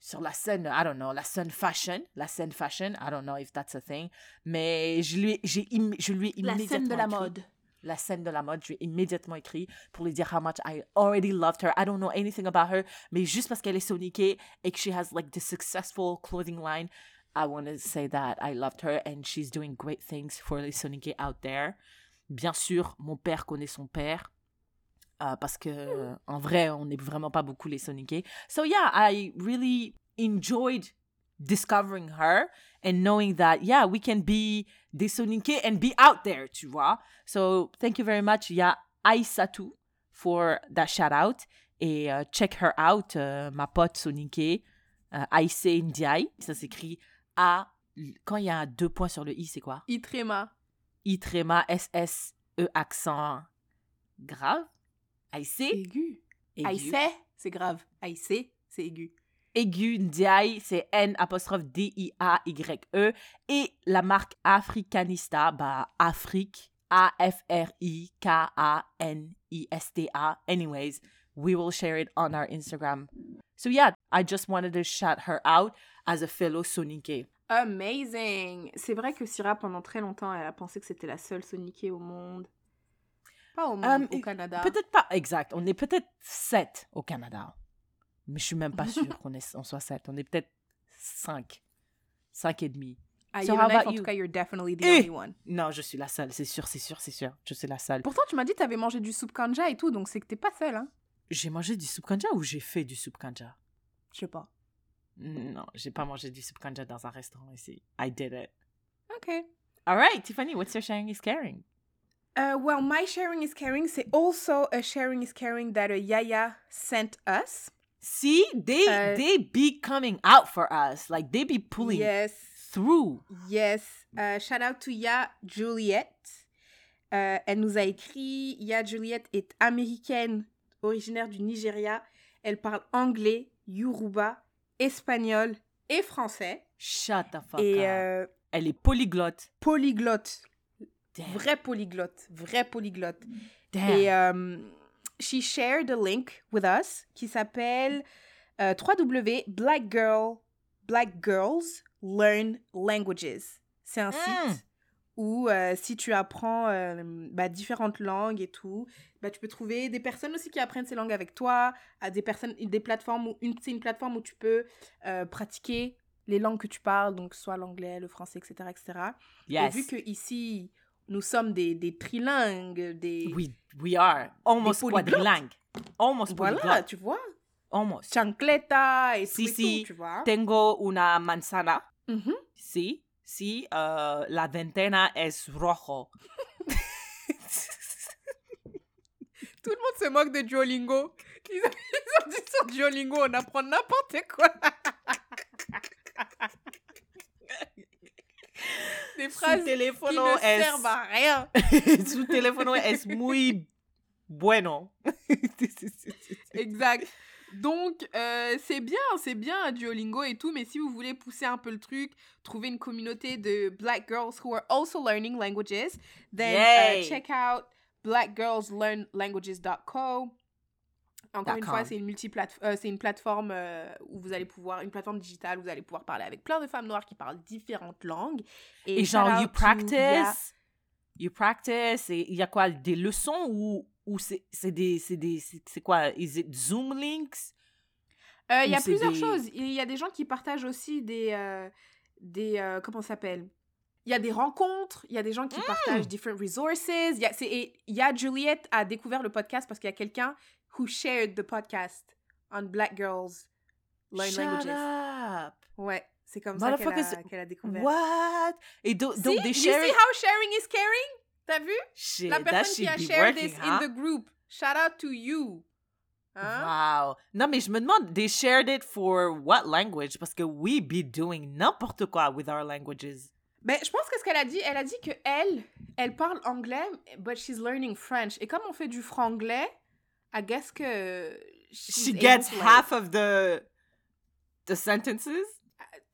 sur la scène, I don't know, la scène fashion, la scène fashion, I don't know if that's a thing, mais je lui ai- j'ai je lui ai La immédiatement scène de la écrit- mode. la scène de la mode, je lui ai immédiatement écrit pour lui dire how much I already loved her. I don't know anything about her, mais juste parce qu'elle est soniquée et que she has like the successful clothing line, I want to say that I loved her and she's doing great things for les soniqués out there. Bien sûr, mon père connaît son père. euh, parce que euh, en vrai, on n'est vraiment pas beaucoup les soniqués. So yeah, I really enjoyed discovering her and knowing that yeah, we can be des soniqués and be out there, tu vois. So thank you very much. Il y a Aïssatou for that shout out. Et euh, check her out, euh, ma pote soniquée, euh, Aïsse Ndiaye. Ça s'écrit Quand il y a deux points sur le I, c'est quoi? Itrema. I tréma S S E accent grave. Aïsse. Aigu. Aïssé, c'est grave. Aïssé, c'est aigu. Aigu Ndiaye, c'est N apostrophe D I A Y E. Et la marque Africanista, bah Afrique, A F R I K A N I S T A. Anyways, we will share it on our Instagram. So yeah, I just wanted to shout her out as a fellow Sonique. Amazing. C'est vrai que Syrah, pendant très longtemps, elle a pensé que c'était la seule Soniquée au monde. Pas au monde, Euh, au Canada. Peut-être pas exact. On est peut-être sept au Canada. Mais je suis même pas sûre qu'on on soit sept. On est peut-être cinq. Cinq et demi. À So how en you? tout cas, you're definitely the Eh! only one. Non, je suis la seule. C'est sûr, c'est sûr, c'est sûr. Je suis la seule. Pourtant, tu m'as dit que t'avais mangé du soupe kanja et tout, donc c'est que t'es pas seule, hein. J'ai mangé du soup kanja ou j'ai fait du soup kanja? Je sais pas. Non, j'ai pas mangé du soup kanja dans un restaurant ici. I did it. Ok. All right, Tiffany, what's your sharing is caring? Uh, well, my sharing is caring. C'est also a sharing is caring that a Yaya sent us. See, they Uh, they be coming out for us. Like they be pulling Yes. through. Yes. Uh, shout out to Ya Juliet. Euh, elle nous a écrit. Ya Juliet est américaine, originaire du Nigeria. Elle parle anglais, yoruba, espagnol et français. Shut the fuck et euh, Elle est polyglotte. polyglotte. Damn. Vrai polyglotte. Vrai polyglotte. Damn. Et euh, she shared a link with us qui s'appelle euh, www.blackgirl Black Girls Learn Languages. C'est un Mm. site où euh, si tu apprends euh, bah, différentes langues et tout, bah, tu peux trouver des personnes aussi qui apprennent ces langues avec toi, à des personnes, des plateformes où une, c'est une plateforme où tu peux euh, pratiquer les langues que tu parles, donc soit l'anglais, le français, etc., etc. Et yes. vu que ici nous sommes des, des trilingues, des we we are almost polyglottes. quadrilingue. Almost voilà, polyglot. tu vois, Almost. chancleta et Si, tout, et si. tout, tu vois? Tengo una manzana. Mhm. Sí, sí, uh, la ventana es rojo. Tout le monde se moque de Duolingo. Ils, ont dit sur Duolingo, on apprend n'importe quoi. Des phrases qui teléfono ne es servent à rien. su teléfono es muy bueno? Exact. Donc, euh, c'est bien, c'est bien Duolingo et tout, mais si vous voulez pousser un peu le truc, trouver une communauté de black girls who are also learning languages, then uh, Yay. check out blackgirlslearnlanguages.co. Encore une fois, c'est une euh, c'est une plateforme euh, où vous allez pouvoir, une plateforme digitale où vous allez pouvoir parler avec plein de femmes noires qui parlent différentes langues. Et genre, you practice? You practice? Et il y a quoi Des leçons ou, ou c'est des. C'est des. c'est- c'est quoi? Is it Zoom links? Euh, Il y a plusieurs des- choses. Il y a des gens qui partagent aussi des. euh, des euh, comment ça s'appelle? Il y a des rencontres, il y a des gens qui partagent different resources. Il y a, et il y a Juliette a découvert le podcast parce qu'il y a quelqu'un who shared the podcast on Black Girls Learn Shut Languages. up. Ouais, c'est comme ça qu'elle a, découvert. What? Et do- See? donc, des You see how sharing is caring? T'as vu? Shit, La personne qui a shared working, this huh? in the group. Shout out to you. Hein? Wow. Non, mais je me demande, they shared it for what language? Parce que we be doing n'importe quoi with our languages. Ben, je pense que ce qu'elle a dit, elle a dit que elle, elle parle anglais, but she's learning French. Et comme on fait du franglais, I guess que She gets half of the the sentences?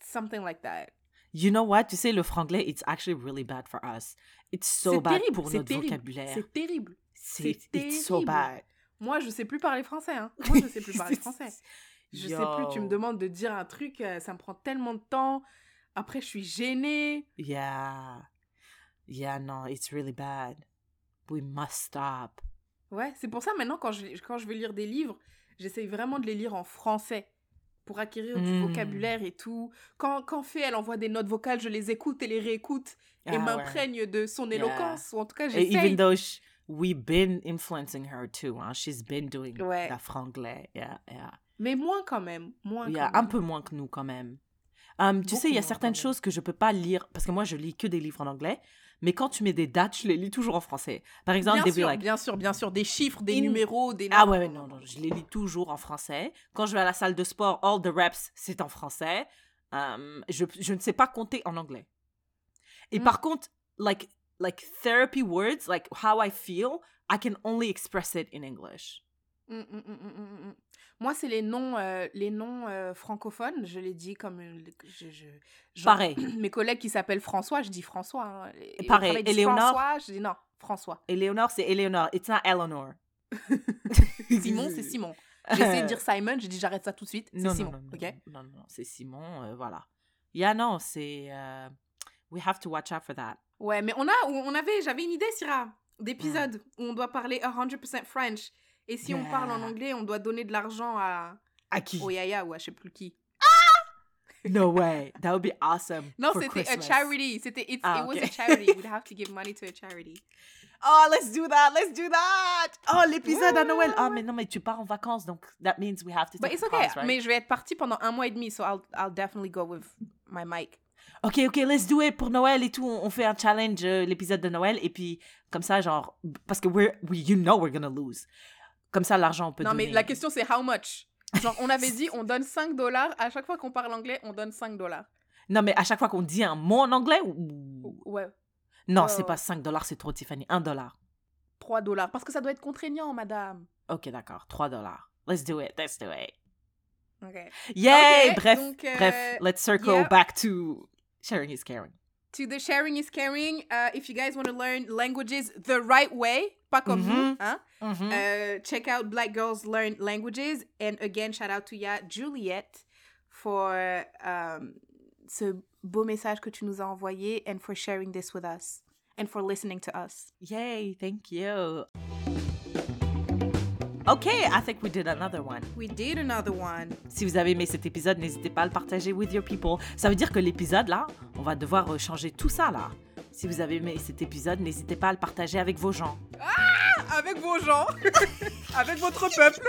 something like that. You know what? Tu sais, le franglais, it's actually really bad for us. It's so C'est bad terrible, pour c'est notre terrible, vocabulaire. C'est terrible. C'est c'est it's so terrible. bad. Moi, je sais plus parler français. Hein. Moi, je sais plus parler français. Je sais plus, tu me Yo. demandes de dire un truc, euh, ça me prend tellement de temps. Après, je suis gênée. Yeah. Yeah, no, it's really bad. We must stop. Ouais, c'est pour ça maintenant, quand je, quand je vais lire des livres, j'essaye vraiment de les lire en français pour acquérir du Mm. vocabulaire et tout. Quand, quand Fée, elle envoie des notes vocales, je les écoute et les réécoute et Ah ouais. m'imprègne de son Yeah. éloquence. Ou en tout cas, j'essaye. even though sh we've been influencing her too, hein? she's been doing Ouais. la franglais. Yeah, yeah. Mais moins quand même. Moins Yeah, quand un même. peu moins que nous quand même. Um, tu sais, il y a certaines choses que je peux pas lire parce que moi je lis que des livres en anglais, mais quand tu mets des dates, je les lis toujours en français. Par exemple, Bien des sûr, like bien sûr, bien sûr. Des chiffres, des In- numéros, des... Ah ouais, non, non, je les lis toujours en français. Quand je vais à la salle de sport, all the reps, c'est en français. Um, je, je ne sais pas compter en anglais. Et Mm. par contre, like, like therapy words, like how I feel, I can only express it in English. Mm, mm, mm, mm. Moi, c'est les noms, euh, les noms euh, francophones. Je les dis comme... Je, Pareil. Mes collègues qui s'appellent François, je dis François. hein. Et Pareil. Éléonore? François, je dis non, François. Eleanor, c'est Eleanor. It's not Eleanor. Simon, c'est Simon. J'ai essayé de dire Simon, j'ai dit j'arrête ça tout de suite. C'est Simon, non, non, ok? non, non, non, c'est Simon, euh, voilà. Yeah, non, c'est... euh, we have to watch out for that. Ouais, mais on a, on avait, j'avais une idée, Syrah, d'épisode où on doit parler 100% French. Et si on parle en anglais, on doit donner de l'argent à À qui? au Yaya ou à je sais plus qui. No way. That would be awesome Non, c'était a charity. C'était it's, Ah, it was ok. a charity. We'd have to give money to a charity. Oh, let's do that, let's do that. Oh, l'épisode à Noël. ouais, Oh, mais non, mais tu pars en vacances, donc that means we have to But take it's a okay. pause, right? Mais je vais être partie pendant un mois et demi, so I'll, I'll definitely go with my mic. Ok, ok, let's do it pour Noël et tout. On on fait un challenge, euh, l'épisode de Noël, et puis comme ça, genre, parce que we're, we, you know we're gonna lose. Comme ça, l'argent, on peut Non, mais donner. la question c'est how much? Genre, on avait dit on donne 5 dollars. À chaque fois qu'on parle anglais, on donne 5 dollars. Non, mais à chaque fois qu'on dit un mot en anglais, ou... Ouais, Non, Ouais, c'est pas 5 dollars, c'est trop, Tiffany. 1 dollar. 3 dollars. Parce que ça doit être contraignant, madame. Ok, d'accord. 3 dollars. Let's do it, let's do it. Ok. Yay! Ok, bref, donc, euh, bref, let's circle yeah. back to sharing is caring. To the sharing is caring. Uh, if you guys want to learn languages the right way, pas comme Mhm. vous, hein, Mhm. uh, check out Black Girls Learn Languages. And again, shout out to ya, Juliette, for um, ce beau message que tu nous as envoyé and for sharing this with us and for listening to us. Yay, thank you. Okay, I think we did another one. We did another one. Si vous avez aimé cet épisode, n'hésitez pas à le partager with your people. Ça veut dire que l'épisode là, on va devoir euh, changer tout ça là. Si vous avez aimé cet épisode, n'hésitez pas à le partager avec vos gens. Avec vos gens, avec votre peuple.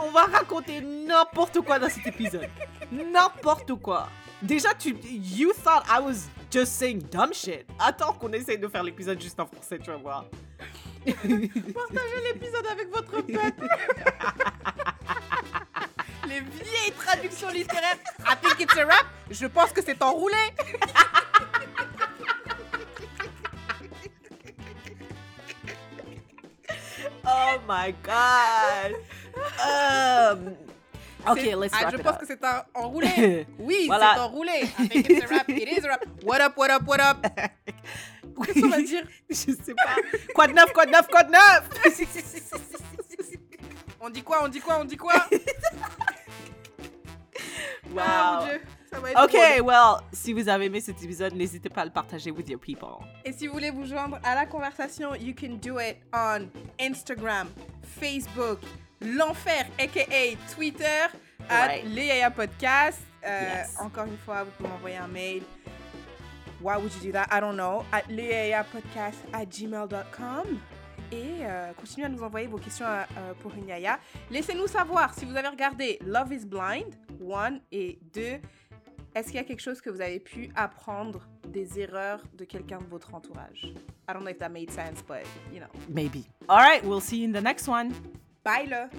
On va raconter n'importe quoi dans cet épisode. n'importe quoi. Déjà, tu. You thought I was just saying dumb shit. Attends qu'on essaye de faire l'épisode juste en français, tu vas voir. Partagez l'épisode avec votre peuple. Les vieilles traductions littéraires. I think it's a rap. Je pense que c'est enroulé. oh my god. Um ok, let's ah, wrap Je pense que c'est un enroulé. Oui, Voilà. c'est enroulé. I think it's a rap. It is a rap. What up, what up, what up? Qu'est-ce qu'on va dire? Je sais pas. Quoi de neuf, quoi de neuf, quoi de neuf? On dit quoi, on dit quoi, on dit quoi? Ah, mon Wow. Dieu, Ok, well, si vous avez aimé cet épisode, n'hésitez pas à le partager with your people. Et si vous voulez vous joindre à la conversation, you can do it on Instagram, Facebook, l'enfer, aka Twitter, les Yaya Podcast. Euh, Yes. Encore une fois, vous pouvez m'envoyer un mail. Why would you do that? I don't know. At podcast at gmail.com. Et euh, continuez à nous envoyer vos questions euh, euh, pour une Yaya. Laissez-nous savoir si vous avez regardé Love is Blind, one, et deux, est-ce qu'il y a quelque chose que vous avez pu apprendre des erreurs de quelqu'un de votre entourage? I don't know if that made sense, but you know. Maybe. All right, we'll see you in the next one. Beile!